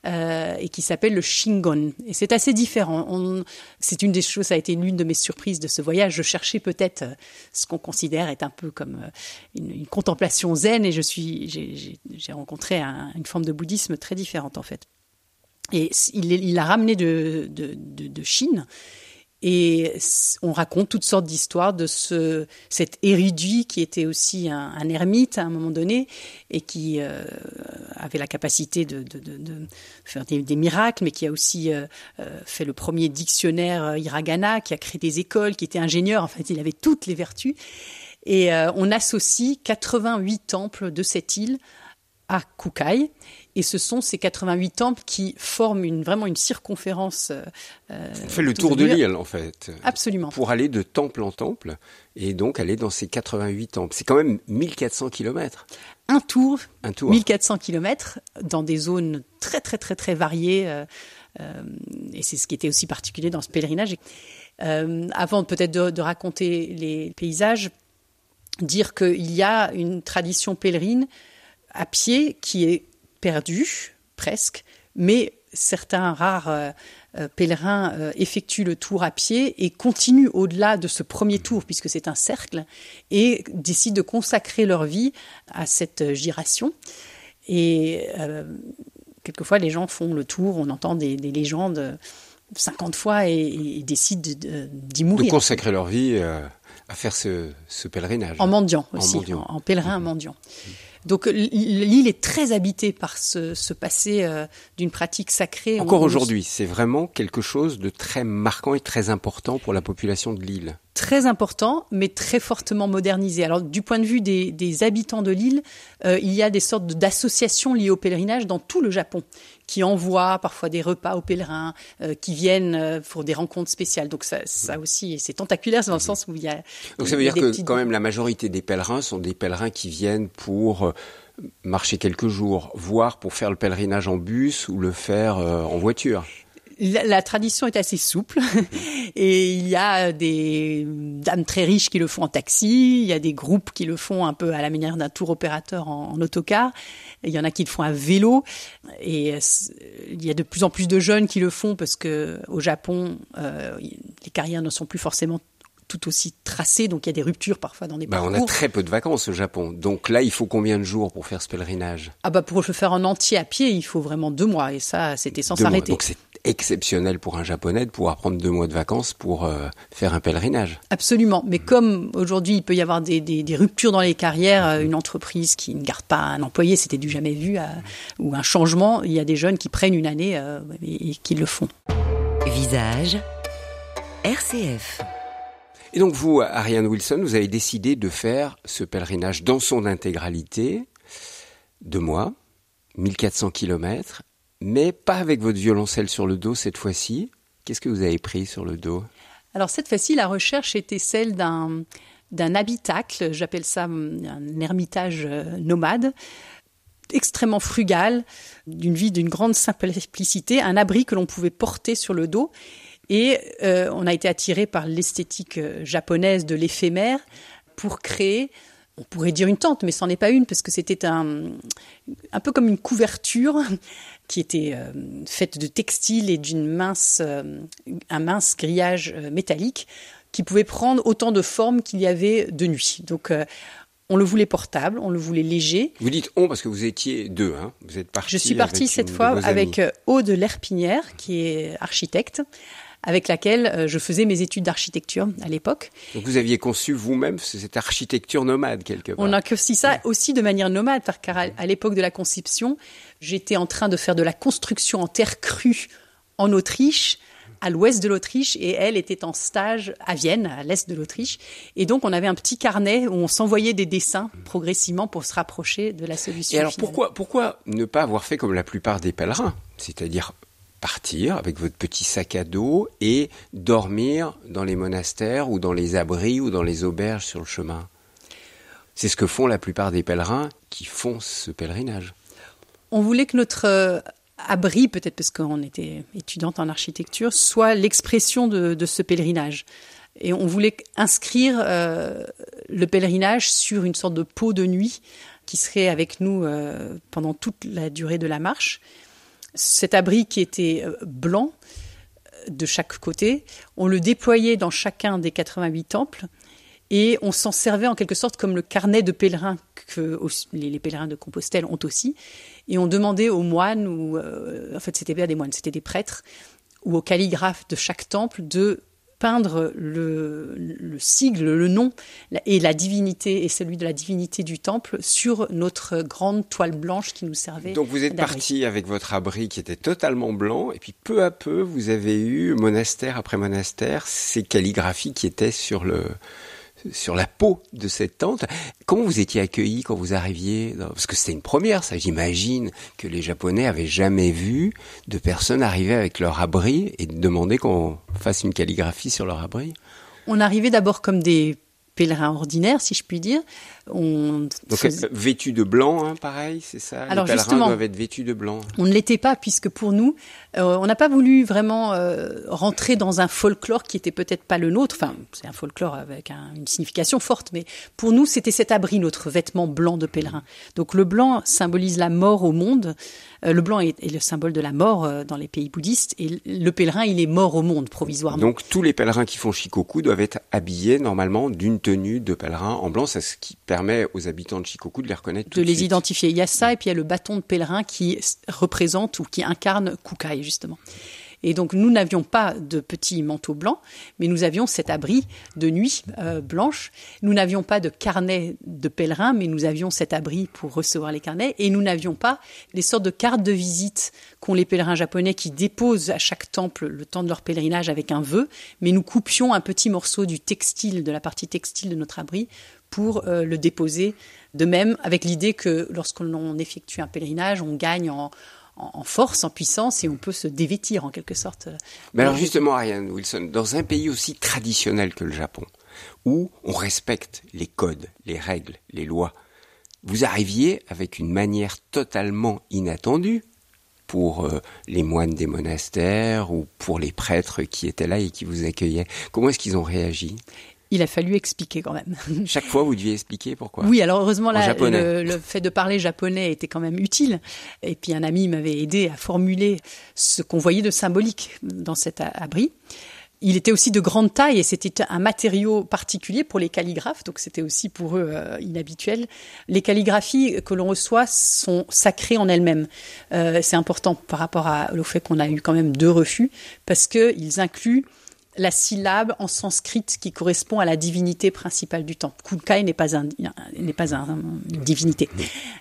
euh, et qui s'appelle le Shingon. Et c'est assez différent. C'est une des choses, ça a été l'une de mes surprises de ce voyage. Je cherchais peut-être ce qu'on considère être un peu comme une, une contemplation zen et je suis j'ai rencontré un, une forme de bouddhisme très différente en fait. Et il, il a ramené de, de, de, Chine. Et on raconte toutes sortes d'histoires de ce, cet érudit qui était aussi un, ermite à un moment donné et qui euh, avait la capacité de, de, de faire des, miracles, mais qui a aussi euh, euh fait le premier dictionnaire hiragana, qui a créé des écoles, qui était ingénieur. En fait, il avait toutes les vertus. Et on associe 88 temples de cette île à Kukai. Et ce sont ces 88 temples qui forment une, vraiment une circonférence. Euh, On fait le tour de l'île, en fait. Absolument. Pour aller de temple en temple, et donc aller dans ces 88 temples. C'est quand même 1400 kilomètres. Un tour, un tour, 1400 kilomètres, dans des zones très, très, très, très variées. Euh, euh, et c'est ce qui était aussi particulier dans ce pèlerinage. Avant peut-être de, de raconter les paysages, dire qu'il y a une tradition pèlerine à pied qui est perdu, presque, mais certains rares euh, euh, pèlerins euh, effectuent le tour à pied et continuent au-delà de ce premier tour, puisque c'est un cercle, et décident de consacrer leur vie à cette giration. Et euh, quelquefois, les gens font le tour, on entend des, des légendes 50 fois et, et décident d'y mourir. De consacrer leur vie à faire ce, ce pèlerinage. En mendiant aussi, en, mendiant. en, en pèlerin mmh. mendiant. Mmh. Donc l'île est très habitée par ce, ce passé euh, d'une pratique sacrée. Encore aujourd'hui, c'est vraiment quelque chose de très marquant et très important pour la population de l'île très important, mais très fortement modernisé. Alors, du point de vue des, des habitants de l'île, euh, il y a des sortes d'associations liées au pèlerinage dans tout le Japon, qui envoient parfois des repas aux pèlerins, euh, qui viennent euh, pour des rencontres spéciales. Donc ça, ça aussi, c'est tentaculaire, c'est dans le sens où il y a. Donc ça veut dire que petites... quand même la majorité des pèlerins sont des pèlerins qui viennent pour marcher quelques jours, voire pour faire le pèlerinage en bus ou le faire en voiture la, la, tradition est assez souple. Et il y a des dames très riches qui le font en taxi, il y a des groupes qui le font un peu à la manière d'un tour opérateur en, en, autocar, il y en a qui le font à vélo. Et il y a de plus en plus de jeunes qui le font parce que au Japon euh, les carrières ne sont plus forcément tout aussi tracé, donc il y a des ruptures parfois dans des bah, parcours. On a très peu de vacances au Japon, donc là il faut combien de jours pour faire ce pèlerinage? Ah bah pour le faire en entier à pied, il faut vraiment deux mois. Et ça c'était sans s'arrêter. Donc c'est exceptionnel pour un japonais de pouvoir prendre deux mois de vacances pour euh, faire un pèlerinage. Absolument, mais comme aujourd'hui il peut y avoir des, des, des ruptures dans les carrières, euh, une entreprise qui ne garde pas un employé, c'était du jamais vu, à, euh, ou un changement, il y a des jeunes qui prennent une année euh, et, et qui le font. Visage RCF. Et donc vous, Ariane Wilson, vous avez décidé de faire ce pèlerinage dans son intégralité, deux mois, 1400 kilomètres, mais pas avec votre violoncelle sur le dos cette fois-ci. Qu'est-ce que vous avez pris sur le dos? Alors cette fois-ci, la recherche était celle d'un d'un habitacle, j'appelle ça un ermitage nomade, extrêmement frugal, d'une vie d'une grande simplicité, un abri que l'on pouvait porter sur le dos. Et euh, on a été attiré par l'esthétique euh, japonaise de l'éphémère pour créer, on pourrait dire une tente, mais ce n'en est pas une, parce que c'était un, un peu comme une couverture qui était euh, faite de textile et d'une mince, un mince grillage métallique qui pouvait prendre autant de formes qu'il y avait de nuit. Donc on le voulait portable, on le voulait léger. Vous dites on parce que vous étiez deux, hein Vous êtes parti. Je suis partie cette fois avec Aude Lerpinière, qui est architecte, avec laquelle euh, je faisais mes études d'architecture à l'époque. Donc vous aviez conçu vous-même cette architecture nomade quelque part. On a conçu ça aussi de manière nomade, car à l'époque de la conception, j'étais en train de faire de la construction en terre crue en Autriche à l'ouest de l'Autriche et elle était en stage à Vienne, à l'est de l'Autriche. Et donc on avait un petit carnet où on s'envoyait des dessins progressivement pour se rapprocher de la solution. Et alors pourquoi, pourquoi ne pas avoir fait comme la plupart des pèlerins, c'est-à-dire partir avec votre petit sac à dos et dormir dans les monastères ou dans les abris ou dans les auberges sur le chemin? C'est ce que font la plupart des pèlerins qui font ce pèlerinage. On voulait que notre euh, abri, peut-être parce qu'on était étudiante en architecture, soit l'expression de, ce pèlerinage. Et on voulait inscrire euh, le pèlerinage sur une sorte de peau de nuit qui serait avec nous euh, pendant toute la durée de la marche. Cet abri qui était blanc de chaque côté, on le déployait dans chacun des 88 temples et on s'en servait en quelque sorte comme le carnet de pèlerins que les pèlerins de Compostelle ont aussi. Et on demandait aux moines, ou euh, en fait c'était pas des moines, c'était des prêtres, ou aux calligraphes de chaque temple de peindre le, le, sigle, le nom et la divinité et celui de la divinité du temple sur notre grande toile blanche qui nous servait. Donc vous êtes parti avec votre abri qui était totalement blanc et puis peu à peu vous avez eu monastère après monastère ces calligraphies qui étaient sur le sur la peau de cette tente. Comment vous étiez accueilli quand vous arriviez Parce que c'était une première, ça. J'imagine que les Japonais avaient jamais vu de personnes arriver avec leur abri et demander qu'on fasse une calligraphie sur leur abri. On arrivait d'abord comme des pèlerins ordinaires, si je puis dire. On Donc vêtus de blanc, hein, pareil, c'est ça Alors Les pèlerins doivent être vêtus de blanc. On ne l'était pas, puisque pour nous, euh, on n'a pas voulu vraiment euh, rentrer dans un folklore qui était peut-être pas le nôtre. Enfin, c'est un folklore avec une signification forte, mais pour nous, c'était cet abri, notre vêtement blanc de pèlerin. Donc le blanc symbolise la mort au monde. Euh, le blanc est, le symbole de la mort dans les pays bouddhistes, et le pèlerin, il est mort au monde provisoirement. Donc tous les pèlerins qui font Shikoku doivent être habillés normalement d'une tenue de pèlerin en blanc, c'est ce qui permet aux habitants de Shikoku de les reconnaître. de, les identifier. Il y a ça, et puis il y a le bâton de pèlerin qui représente ou qui incarne Kukai, justement. Et donc nous n'avions pas de petits manteaux blancs, mais nous avions cet abri de nuit euh, blanche. Nous n'avions pas de carnet de pèlerin, mais nous avions cet abri pour recevoir les carnets. Et nous n'avions pas les sortes de cartes de visite qu'ont les pèlerins japonais qui déposent à chaque temple le temps de leur pèlerinage avec un vœu, mais nous coupions un petit morceau du textile, de la partie textile de notre abri pour euh, le déposer. De même, avec l'idée que lorsqu'on effectue un pèlerinage, on gagne en, force, en puissance, et on peut se dévêtir en quelque sorte. Mais alors justement, Ariane Wilson, dans un pays aussi traditionnel que le Japon, où on respecte les codes, les règles, les lois, vous arriviez avec une manière totalement inattendue pour euh, les moines des monastères ou pour les prêtres qui étaient là et qui vous accueillaient. Comment est-ce qu'ils ont réagi? Il a fallu expliquer quand même. Chaque fois, vous deviez expliquer pourquoi? Oui, alors heureusement, là, le, fait de parler japonais était quand même utile. Et puis un ami m'avait aidé à formuler ce qu'on voyait de symbolique dans cet abri. Il était aussi de grande taille et c'était un matériau particulier pour les calligraphes, donc c'était aussi pour eux euh, inhabituel. Les calligraphies que l'on reçoit sont sacrées en elles-mêmes. Euh, c'est important par rapport à, au fait qu'on a eu quand même deux refus, parce qu'ils incluent la syllabe en sanskrit qui correspond à la divinité principale du temple. Kunkai n'est pas un, n'est pas une divinité.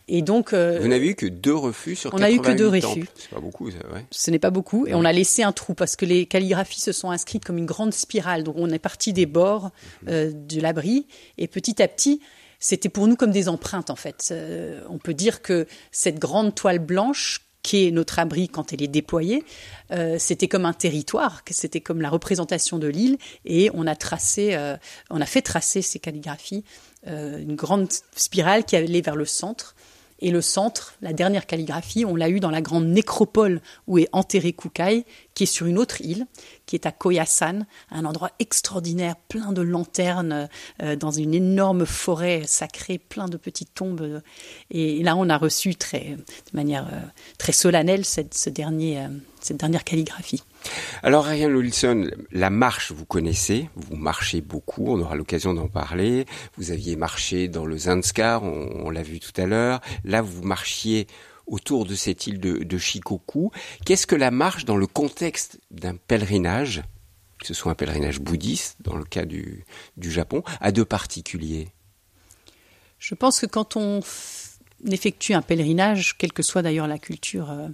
Et donc, euh, vous n'avez eu que deux refus sur On a eu que deux refus. C'est pas beaucoup, ça, ouais. Ce n'est pas beaucoup, et on a laissé un trou parce que les calligraphies se sont inscrites comme une grande spirale. Donc, on est parti des bords euh, de l'abri, et petit à petit, c'était pour nous comme des empreintes en fait. Euh, on peut dire que cette grande toile blanche qui est notre abri quand elle est déployée, euh, c'était comme un territoire, c'était comme la représentation de l'île, et on a tracé, euh, on a fait tracer ces calligraphies, euh, une grande spirale qui allait vers le centre, Et le centre, la dernière calligraphie, on l'a eu dans la grande nécropole où est enterré Kukai, qui est sur une autre île, qui est à Koyasan, un endroit extraordinaire, plein de lanternes, euh, dans une énorme forêt sacrée, plein de petites tombes. Et là, on a reçu très, de manière euh, très solennelle cette, euh, cette dernière calligraphie. Alors Ariane Wilson, la marche, vous connaissez, vous marchez beaucoup, on aura l'occasion d'en parler. Vous aviez marché dans le Zanskar, on, l'a vu tout à l'heure. Là, vous marchiez autour de cette île de, Shikoku. Qu'est-ce que la marche dans le contexte d'un pèlerinage, que ce soit un pèlerinage bouddhiste dans le cas du, Japon, a de particulier Je pense que quand on effectue un pèlerinage, quelle que soit d'ailleurs la culture euh,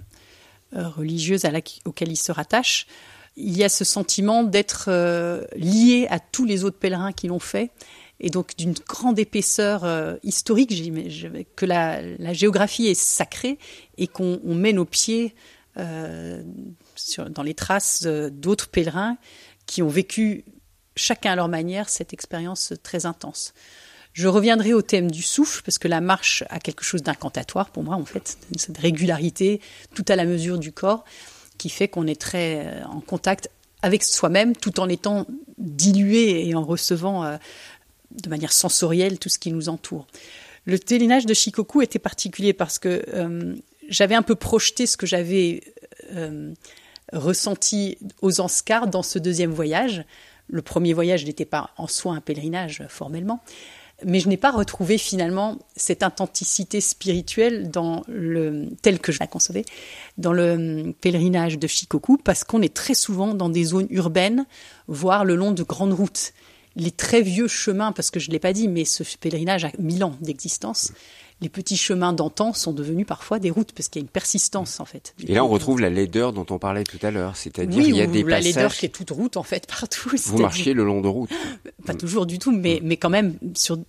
euh, religieuse à auquel il se rattache, il y a ce sentiment d'être euh, lié à tous les autres pèlerins qui l'ont fait, et donc d'une grande épaisseur euh, historique, que la, géographie est sacrée et qu'on met nos pieds dans les traces d'autres pèlerins qui ont vécu chacun à leur manière cette expérience très intense. Je reviendrai au thème du souffle, parce que la marche a quelque chose d'incantatoire pour moi, en fait, cette régularité, tout à la mesure du corps, qui fait qu'on est très euh, en contact avec soi-même, tout en étant dilué et en recevant euh, de manière sensorielle tout ce qui nous entoure. Le télénage de Shikoku était particulier parce que euh, j'avais un peu projeté ce que j'avais ressenti aux Anscars dans ce deuxième voyage. Le premier voyage n'était pas en soi un pèlerinage formellement, mais je n'ai pas retrouvé finalement cette intensité spirituelle dans le tel que je la concevais dans le pèlerinage de Shikoku parce qu'on est très souvent dans des zones urbaines, voire le long de grandes routes. Les très vieux chemins, parce que je ne l'ai pas dit, mais ce pèlerinage a mille ans d'existence les petits chemins d'antan sont devenus parfois des routes parce qu'il y a une persistance en fait. Et là, on retrouve la laideur dont on parlait tout à l'heure, c'est-à-dire il y a des la laideur qui est toute route en fait partout. Vous marchiez le long de route. Pas toujours du tout, mais, mm. mais quand même,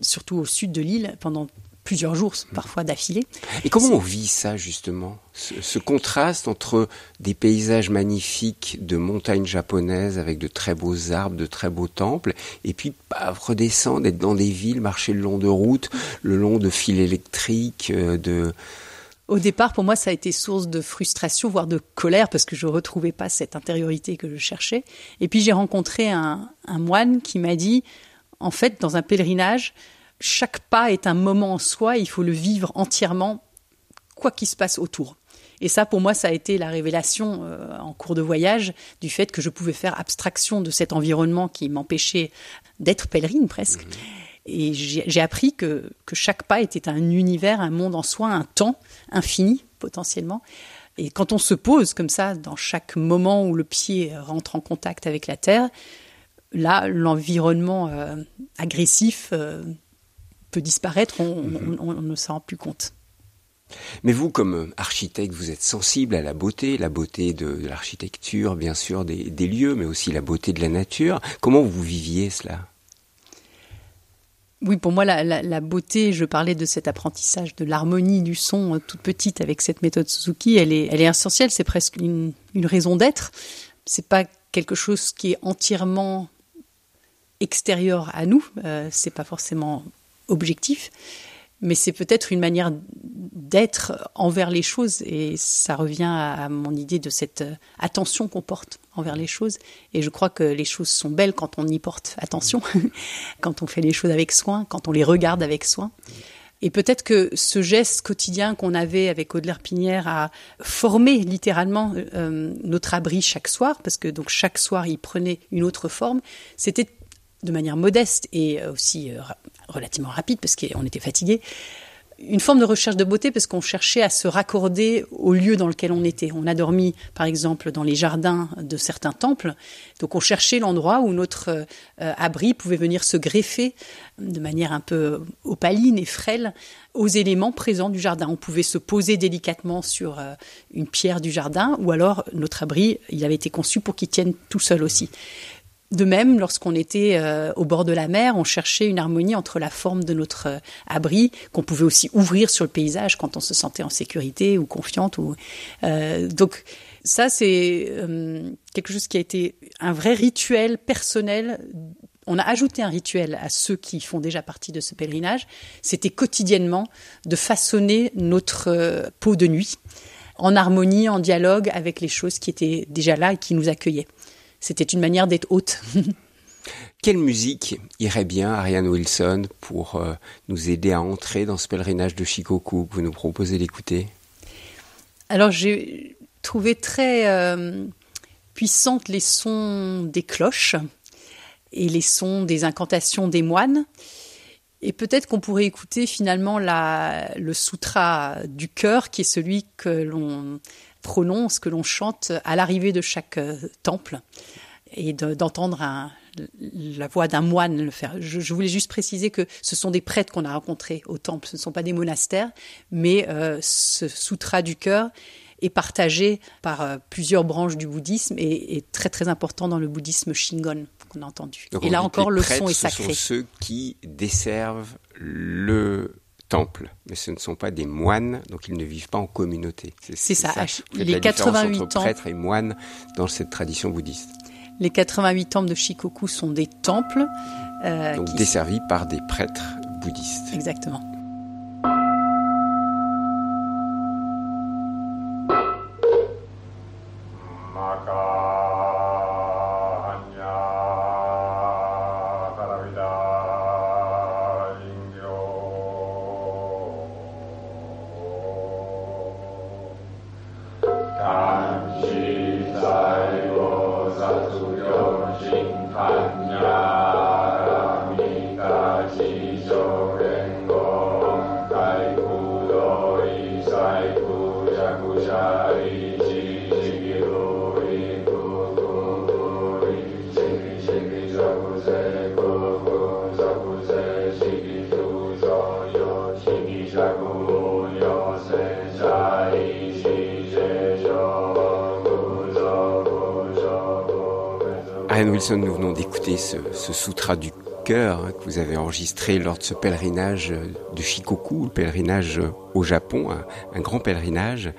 surtout au sud de l'île, pendant plusieurs jours, parfois d'affilée. Et comment on vit ça justement ce, contraste entre des paysages magnifiques de montagnes japonaises avec de très beaux arbres, de très beaux temples, et puis redescendre, être dans des villes, marcher le long de routes, le long de fils électriques, euh, de... Au départ, pour moi, ça a été source de frustration, voire de colère, parce que je ne retrouvais pas cette intériorité que je cherchais. Et puis j'ai rencontré un moine qui m'a dit, en fait, dans un pèlerinage, chaque pas est un moment en soi, il faut le vivre entièrement, quoi qu'il se passe autour. Et ça, pour moi, ça a été la révélation euh, en cours de voyage du fait que je pouvais faire abstraction de cet environnement qui m'empêchait d'être pèlerine presque. Mmh. Et j'ai appris que, que chaque pas était un univers, un monde en soi, un temps infini potentiellement. Et quand on se pose comme ça, dans chaque moment où le pied rentre en contact avec la terre, là, l'environnement euh, agressif euh, disparaître, mhm. on, ne s'en rend plus compte. Mais vous, comme architecte, vous êtes sensible à la beauté, la beauté de, l'architecture, bien sûr, des, lieux, mais aussi la beauté de la nature. Comment vous viviez cela? Oui, pour moi, la, beauté, je parlais de cet apprentissage de l'harmonie du son euh, toute petite avec cette méthode Suzuki, elle est, elle est essentielle, c'est presque une, raison d'être. C'est pas quelque chose qui est entièrement extérieur à nous, euh, c'est pas forcément objectif, mais c'est peut-être une manière d'être envers les choses et ça revient à mon idée de cette euh, attention qu'on porte envers les choses et je crois que les choses sont belles quand on y porte attention, quand on fait les choses avec soin, quand on les regarde avec soin. Et peut-être que ce geste quotidien qu'on avait avec Audelaire Pinière a formé littéralement euh, notre abri chaque soir, parce que donc chaque soir il prenait une autre forme. C'était de manière modeste et euh, aussi relativement rapide parce qu'on était fatigué, une forme de recherche de beauté parce qu'on cherchait à se raccorder au lieu dans lequel on était. On a dormi, par exemple, dans les jardins de certains temples. Donc on cherchait l'endroit où notre euh, abri pouvait venir se greffer de manière un peu opaline et frêle aux éléments présents du jardin. On pouvait se poser délicatement sur une pierre du jardin ou alors notre abri, il avait été conçu pour qu'il tienne tout seul aussi. De même, lorsqu'on était euh, au bord de la mer, on cherchait une harmonie entre la forme de notre euh, abri, qu'on pouvait aussi ouvrir sur le paysage quand on se sentait en sécurité ou confiante. Ou, euh, donc ça, c'est quelque chose qui a été un vrai rituel personnel on a ajouté un rituel à ceux qui font déjà partie de ce pèlerinage. C'était quotidiennement de façonner notre euh, peau de nuit en harmonie, en dialogue avec les choses qui étaient déjà là et qui nous accueillaient. C'était une manière d'être haute. Quelle musique irait bien, Ariane Wilson, pour euh, nous aider à entrer dans ce pèlerinage de Shikoku que vous nous proposez d'écouter? Alors j'ai trouvé très euh, puissantes les sons des cloches et les sons des incantations des moines. Et peut-être qu'on pourrait écouter finalement la, le sutra du cœur, qui est celui que l'on prononce, que l'on chante à l'arrivée de chaque euh, temple, et d'entendre la voix d'un moine le faire. Je, voulais juste préciser que ce sont des prêtres qu'on a rencontrés au temple, ce ne sont pas des monastères, mais euh, ce sutra du cœur est partagé par euh, plusieurs branches du bouddhisme et est très très important dans le bouddhisme Shingon qu'on a entendu. et là encore, le son est sacré. Ce sont ceux qui desservent le temple, mais ce ne sont pas des moines, donc ils ne vivent pas en communauté. C'est ça. Les 88 entre prêtres et moines dans cette tradition bouddhiste. Les 88 temples de Shikoku sont des temples. Euh, donc desservis par des prêtres bouddhistes. Exactement. Ariane Wilson, nous venons d'écouter ce, ce, sutra du cœur hein, que vous avez enregistré lors de ce pèlerinage de Shikoku, le pèlerinage au Japon, un, grand pèlerinage.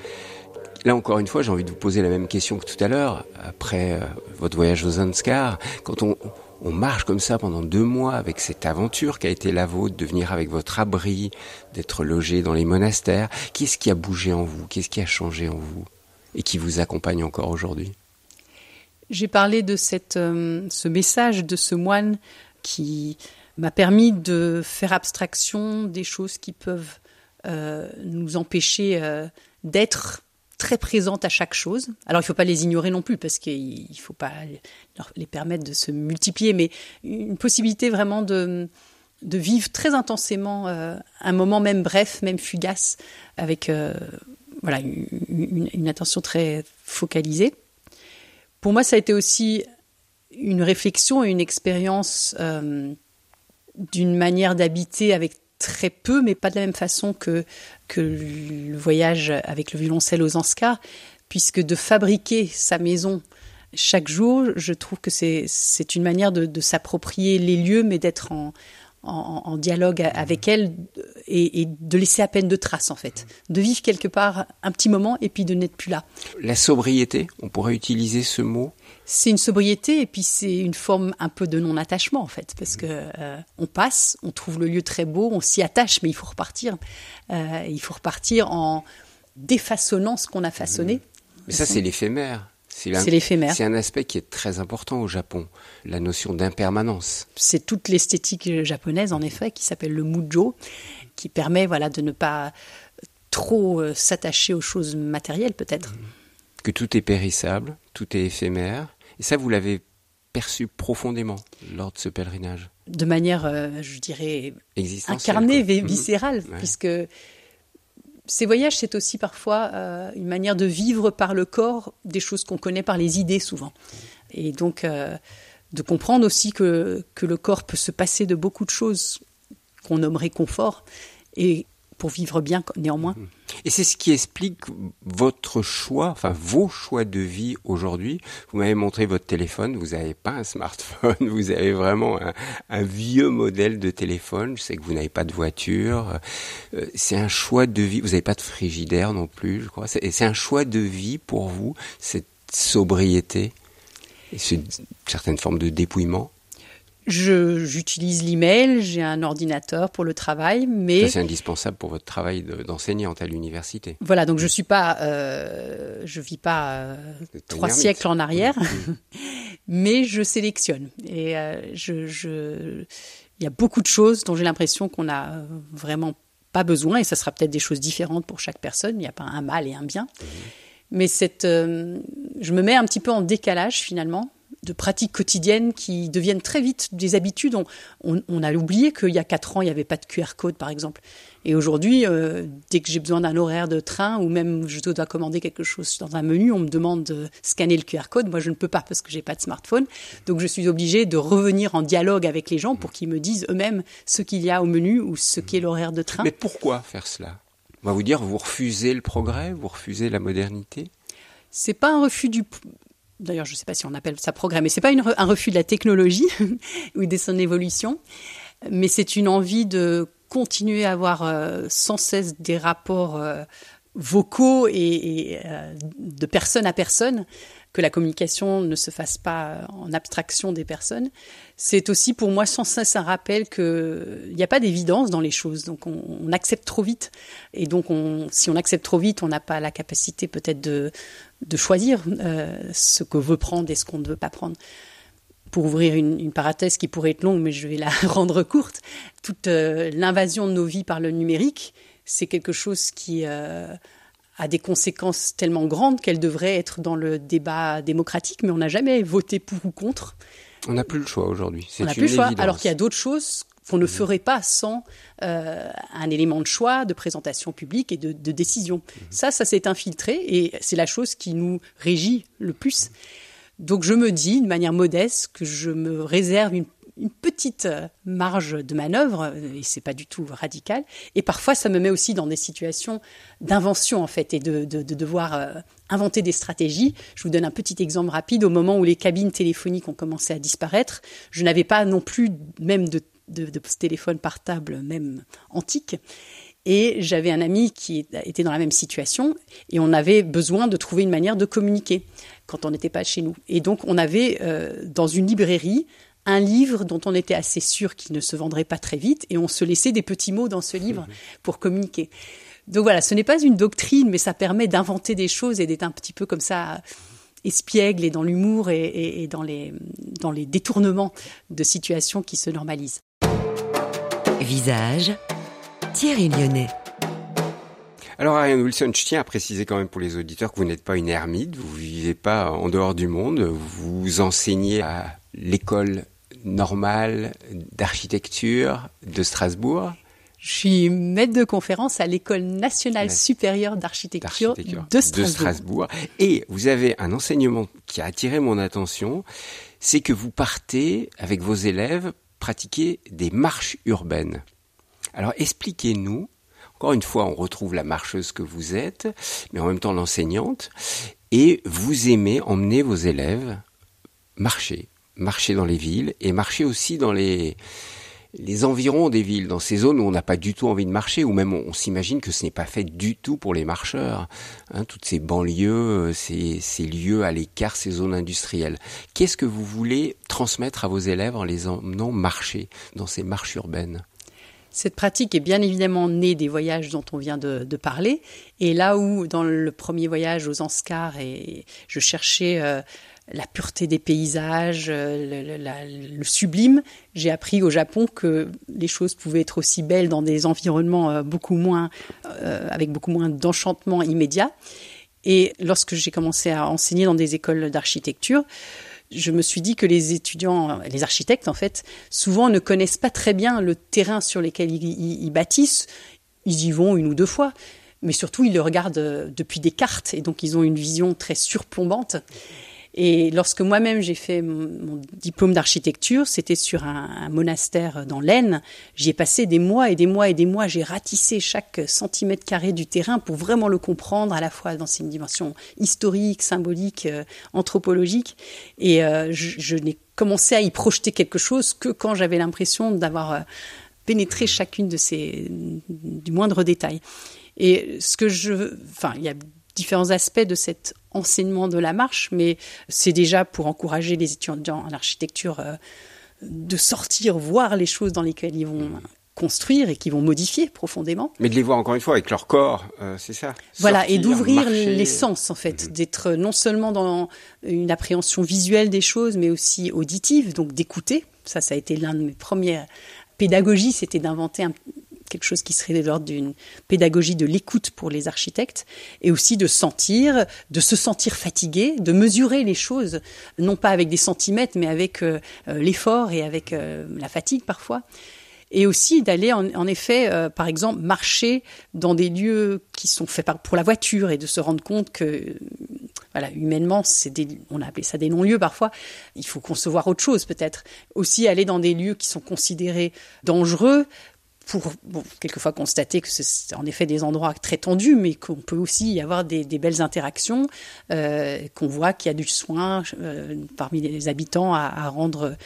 Là encore une fois, j'ai envie de vous poser la même question que tout à l'heure, après euh, votre voyage aux Zanskar. Quand on, on marche comme ça pendant deux mois avec cette aventure qui a été la vôtre, de venir avec votre abri, d'être logé dans les monastères, qu'est-ce qui a bougé en vous? Qu'est-ce qui a changé en vous? Et qui vous accompagne encore aujourd'hui? J'ai parlé de cette, euh, ce message de ce moine qui m'a permis de faire abstraction des choses qui peuvent euh, nous empêcher euh, d'être très présentes à chaque chose. Alors il ne faut pas les ignorer non plus parce qu'il ne faut pas les permettre de se multiplier, mais une possibilité vraiment de, de vivre très intensément un moment même bref, même fugace, avec voilà, une, une attention très focalisée. Pour moi, ça a été aussi une réflexion et une expérience euh, d'une manière d'habiter avec très peu, mais pas de la même façon que, que le voyage avec le violoncelle aux Anscars, puisque de fabriquer sa maison chaque jour, je trouve que c'est une manière de, s'approprier les lieux, mais d'être en, en, en, dialogue avec elle et, et, de laisser à peine de traces en fait, de vivre quelque part un petit moment et puis de n'être plus là. La sobriété, on pourrait utiliser ce mot. C'est une sobriété et puis c'est une forme un peu de non-attachement en fait, parce que euh, on passe, on trouve le lieu très beau, on s'y attache, mais il faut repartir. Euh, il faut repartir en défaçonnant ce qu'on a façonné. Mais ça, c'est l'éphémère. C'est l'éphémère. C'est un aspect qui est très important au Japon, la notion d'impermanence. C'est toute l'esthétique japonaise, en effet, qui s'appelle le mujo, qui permet voilà, de ne pas trop euh, s'attacher aux choses matérielles, peut-être. Que tout est périssable, tout est éphémère. Et ça, vous l'avez perçu profondément lors de ce pèlerinage? De manière, euh, je dirais, incarnée, mhm. viscérale, puisque ces voyages, c'est aussi parfois euh, une manière de vivre par le corps des choses qu'on connaît par les idées souvent. Et donc, euh, de comprendre aussi que, que le corps peut se passer de beaucoup de choses qu'on nommerait confort. Et pour vivre bien néanmoins. Et c'est ce qui explique votre choix, enfin vos choix de vie aujourd'hui. Vous m'avez montré votre téléphone, vous n'avez pas un smartphone, vous avez vraiment un, vieux modèle de téléphone. Je sais que vous n'avez pas de voiture. Euh, c'est un choix de vie. Vous n'avez pas de frigidaire non plus, je crois. C'est un choix de vie pour vous, cette sobriété et cette certaine forme de dépouillement? J'utilise l'email, j'ai un ordinateur pour le travail, mais c'est indispensable pour votre travail d'enseignante à l'université. Voilà, donc je suis pas, euh, je vis pas euh, trois siècles en arrière, mais je sélectionne et euh, je, je, il y a beaucoup de choses dont j'ai l'impression qu'on a vraiment pas besoin et ça sera peut-être des choses différentes pour chaque personne. Il n'y a pas un mal et un bien, mmh. mais cette, euh, je me mets un petit peu en décalage finalement de pratiques quotidiennes qui deviennent très vite des habitudes. On, a oublié qu'il y a quatre ans, il n'y avait pas de QR code, par exemple. Et aujourd'hui, euh, dès que j'ai besoin d'un horaire de train ou même je dois commander quelque chose dans un menu, on me demande de scanner le QR code. Moi, je ne peux pas parce que j'ai pas de smartphone. Donc, je suis obligée de revenir en dialogue avec les gens pour qu'ils me disent eux-mêmes ce qu'il y a au menu ou ce qu'est l'horaire de train. Mais pourquoi faire cela? On va vous dire, vous refusez le progrès, vous refusez la modernité? C'est pas un refus du d'ailleurs je ne sais pas si on appelle ça progrès, mais c'est pas un refus de la technologie ou de son évolution, mais c'est une envie de continuer à avoir euh, sans cesse des rapports euh, vocaux et, euh, de personne à personne, que la communication ne se fasse pas en abstraction des personnes. C'est aussi pour moi sans cesse un rappel qu'il n'y a pas d'évidence dans les choses, donc on, accepte trop vite, et donc on, si on accepte trop vite, on n'a pas la capacité peut-être de, choisir euh, ce que veut prendre et ce qu'on ne veut pas prendre. Pour ouvrir une, parenthèse qui pourrait être longue, mais je vais la rendre courte, toute euh, l'invasion de nos vies par le numérique, c'est quelque chose qui euh, a des conséquences tellement grandes qu'elle devrait être dans le débat démocratique, mais on n'a jamais voté pour ou contre. On n'a plus le choix aujourd'hui. On n'a plus le choix, alors qu'il y a d'autres choses qu'on ne mmh. ferait pas sans euh, un élément de choix, de présentation publique et de, décision. Mmh. Ça, ça s'est infiltré et c'est la chose qui nous régit le plus. Donc je me dis, de manière modeste, que je me réserve une, petite marge de manœuvre, et c'est pas du tout radical. Et parfois, ça me met aussi dans des situations d'invention, en fait, et de, devoir euh, inventer des stratégies. Je vous donne un petit exemple rapide. Au moment où les cabines téléphoniques ont commencé à disparaître, je n'avais pas non plus même de de, de téléphone portable, même antique. Et j'avais un ami qui était dans la même situation et on avait besoin de trouver une manière de communiquer quand on n'était pas chez nous. Et donc on avait euh, dans une librairie un livre dont on était assez sûr qu'il ne se vendrait pas très vite et on se laissait des petits mots dans ce livre pour communiquer. Donc voilà, ce n'est pas une doctrine, mais ça permet d'inventer des choses et d'être un petit peu comme ça espiègle et dans l'humour et, et, dans, les, dans les détournements de situations qui se normalisent. Visage, Thierry Lyonnais. Alors Ariane Wilson, je tiens à préciser quand même pour les auditeurs que vous n'êtes pas une ermite, vous vivez pas en dehors du monde, vous enseignez à l'école normale d'architecture de Strasbourg. Je suis maître de conférence à l'école nationale supérieure d'architecture de Strasbourg. de Strasbourg. Et vous avez un enseignement qui a attiré mon attention, c'est que vous partez avec vos élèves pratiquer des marches urbaines. Alors expliquez-nous, encore une fois, on retrouve la marcheuse que vous êtes, mais en même temps l'enseignante, et vous aimez emmener vos élèves marcher, marcher dans les villes et marcher aussi dans les, les environs des villes, dans ces zones où on n'a pas du tout envie de marcher, ou même on, s'imagine que ce n'est pas fait du tout pour les marcheurs. Hein, toutes ces banlieues, euh, ces, ces lieux à l'écart, ces zones industrielles. Qu'est-ce que vous voulez transmettre à vos élèves en les emmenant marcher dans ces marches urbaines? Cette pratique est bien évidemment née des voyages dont on vient de, parler. Et là où, dans le premier voyage aux Anscars, et je cherchais euh, la pureté des paysages, euh, le, sublime. J'ai appris au Japon que les choses pouvaient être aussi belles dans des environnements euh, beaucoup moins, euh, avec beaucoup moins d'enchantement immédiat. Et lorsque j'ai commencé à enseigner dans des écoles d'architecture, je me suis dit que les étudiants, les architectes en fait, souvent ne connaissent pas très bien le terrain sur lequel ils bâtissent. Ils y vont une ou deux fois, mais surtout ils le regardent depuis des cartes et donc ils ont une vision très surplombante. Et lorsque moi-même j'ai fait mon, diplôme d'architecture, c'était sur un, monastère dans l'Aisne. J'y ai passé des mois et des mois et des mois. J'ai ratissé chaque centimètre carré du terrain pour vraiment le comprendre, à la fois dans ses dimensions historiques, symboliques, euh, anthropologiques. Et euh, je, je n'ai commencé à y projeter quelque chose que quand j'avais l'impression d'avoir euh, pénétré chacune de ces du moindre détail. Et ce que je, enfin, il y a différents aspects de cet enseignement de la marche, mais c'est déjà pour encourager les étudiants en architecture euh, de sortir, voir les choses dans lesquelles ils vont construire et qui vont modifier profondément. Mais de les voir encore une fois avec leur corps, euh, c'est ça. Voilà, et d'ouvrir les sens en fait, mhm. d'être non seulement dans une appréhension visuelle des choses, mais aussi auditive, donc d'écouter. Ça, ça a été l'un de mes premières pédagogies, c'était d'inventer un, quelque chose qui serait de l'ordre d'une pédagogie de l'écoute pour les architectes, et aussi de sentir, de se sentir fatigué, de mesurer les choses, non pas avec des centimètres, mais avec euh, euh, l'effort et avec la fatigue parfois et aussi d'aller en, effet, euh, par exemple, marcher dans des lieux qui sont faits pour la voiture et de se rendre compte que, voilà, humainement, c'est on a appelé ça des non-lieux parfois. Il faut concevoir autre chose peut-être. Aussi aller dans des lieux qui sont considérés dangereux pour bon, quelquefois constater que c'est en effet des endroits très tendus, mais qu'on peut aussi y avoir des, belles interactions, euh, qu'on voit qu'il y a du soin euh, parmi les habitants à, à rendre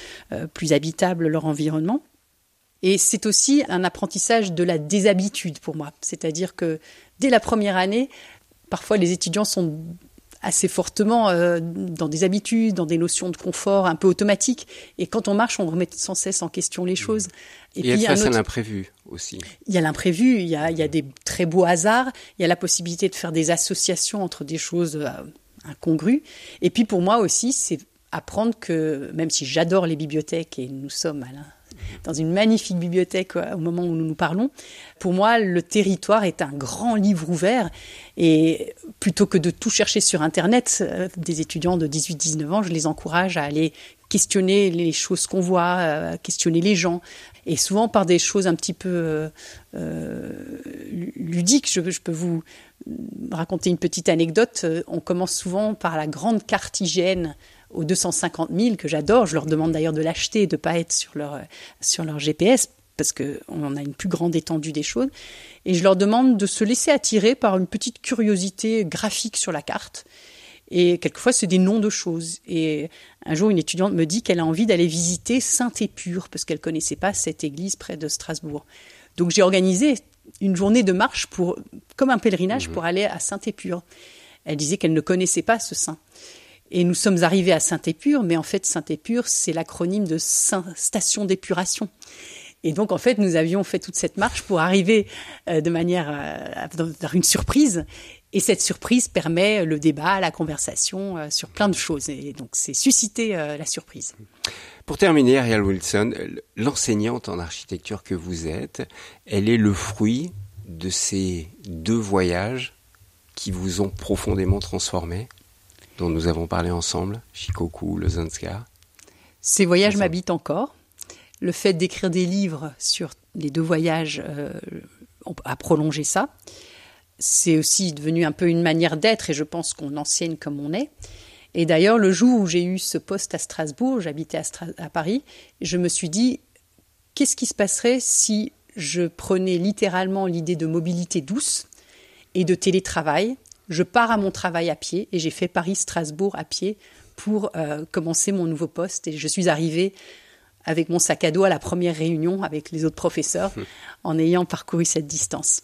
plus habitable leur environnement. Et c'est aussi un apprentissage de la déshabitude pour moi. C'est-à-dire que dès la première année, parfois les étudiants sont assez fortement euh, dans des habitudes, dans des notions de confort un peu automatiques. Et quand on marche, on remet sans cesse en question les choses. Et, puis, il y a l'imprévu aussi. Il y a l'imprévu, il, y a, il y a des très beaux hasards, il y a la possibilité de faire des associations entre des choses euh, incongrues. Et puis pour moi aussi, c'est apprendre que, même si j'adore les bibliothèques, et nous sommes à dans une magnifique bibliothèque euh, au moment où nous nous parlons. Pour moi, le territoire est un grand livre ouvert et plutôt que de tout chercher sur Internet, euh, des étudiants de 18-19 ans, je les encourage à aller questionner les choses qu'on voit, euh, questionner les gens, et souvent par des choses un petit peu ludiques. Je, peux vous raconter une petite anecdote. On commence souvent par la grande carte aux 250 000 que j'adore. Je leur demande d'ailleurs de l'acheter, de ne pas être sur leur, sur leur GPS parce qu'on a une plus grande étendue des choses. Et je leur demande de se laisser attirer par une petite curiosité graphique sur la carte. Et quelquefois, c'est des noms de choses. Et un jour, une étudiante me dit qu'elle a envie d'aller visiter Saint-Épure, parce qu'elle connaissait pas cette église près de Strasbourg. Donc j'ai organisé une journée de marche pour, comme un pèlerinage mmh. pour aller à Saint-Épure. Elle disait qu'elle ne connaissait pas ce saint. Et nous sommes arrivés à Saint-Épure, mais en fait, Saint-Épure, c'est l'acronyme de Station d'épuration. Et donc, en fait, nous avions fait toute cette marche pour arriver euh, de manière à euh, une surprise. Et cette surprise permet le débat, la conversation euh, sur plein de choses. Et donc, c'est susciter la surprise. Pour terminer, Ariel Wilson, l'enseignante en architecture que vous êtes, elle est le fruit de ces deux voyages qui vous ont profondément transformé dont nous avons parlé ensemble, Shikoku, le Zanskar Ces voyages m'habitent encore. Le fait d'écrire des livres sur les deux voyages euh, a prolongé ça. C'est aussi devenu un peu une manière d'être et je pense qu'on enseigne comme on est. Et d'ailleurs, le jour où j'ai eu ce poste à Strasbourg, j'habitais à, à Paris, je me suis dit, qu'est-ce qui se passerait si je prenais littéralement l'idée de mobilité douce et de télétravail je pars à mon travail à pied et j'ai fait Paris-Strasbourg à pied pour euh, commencer mon nouveau poste. Et je suis arrivée avec mon sac à dos à la première réunion avec les autres professeurs en ayant parcouru cette distance.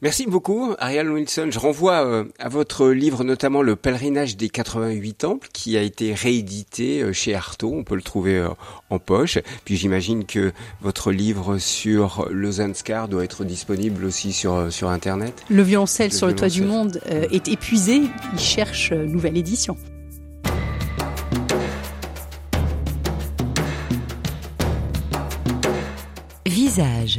Merci beaucoup, Ariel Wilson. Je renvoie euh, à votre livre, notamment Le pèlerinage des 88 temples, qui a été réédité euh, chez Artaud. On peut le trouver euh, en poche. Puis j'imagine que votre livre sur le Zanskar doit être disponible aussi sur, sur Internet. Le violoncelle sur le toit du monde est épuisé. Il cherche nouvelle édition. Visage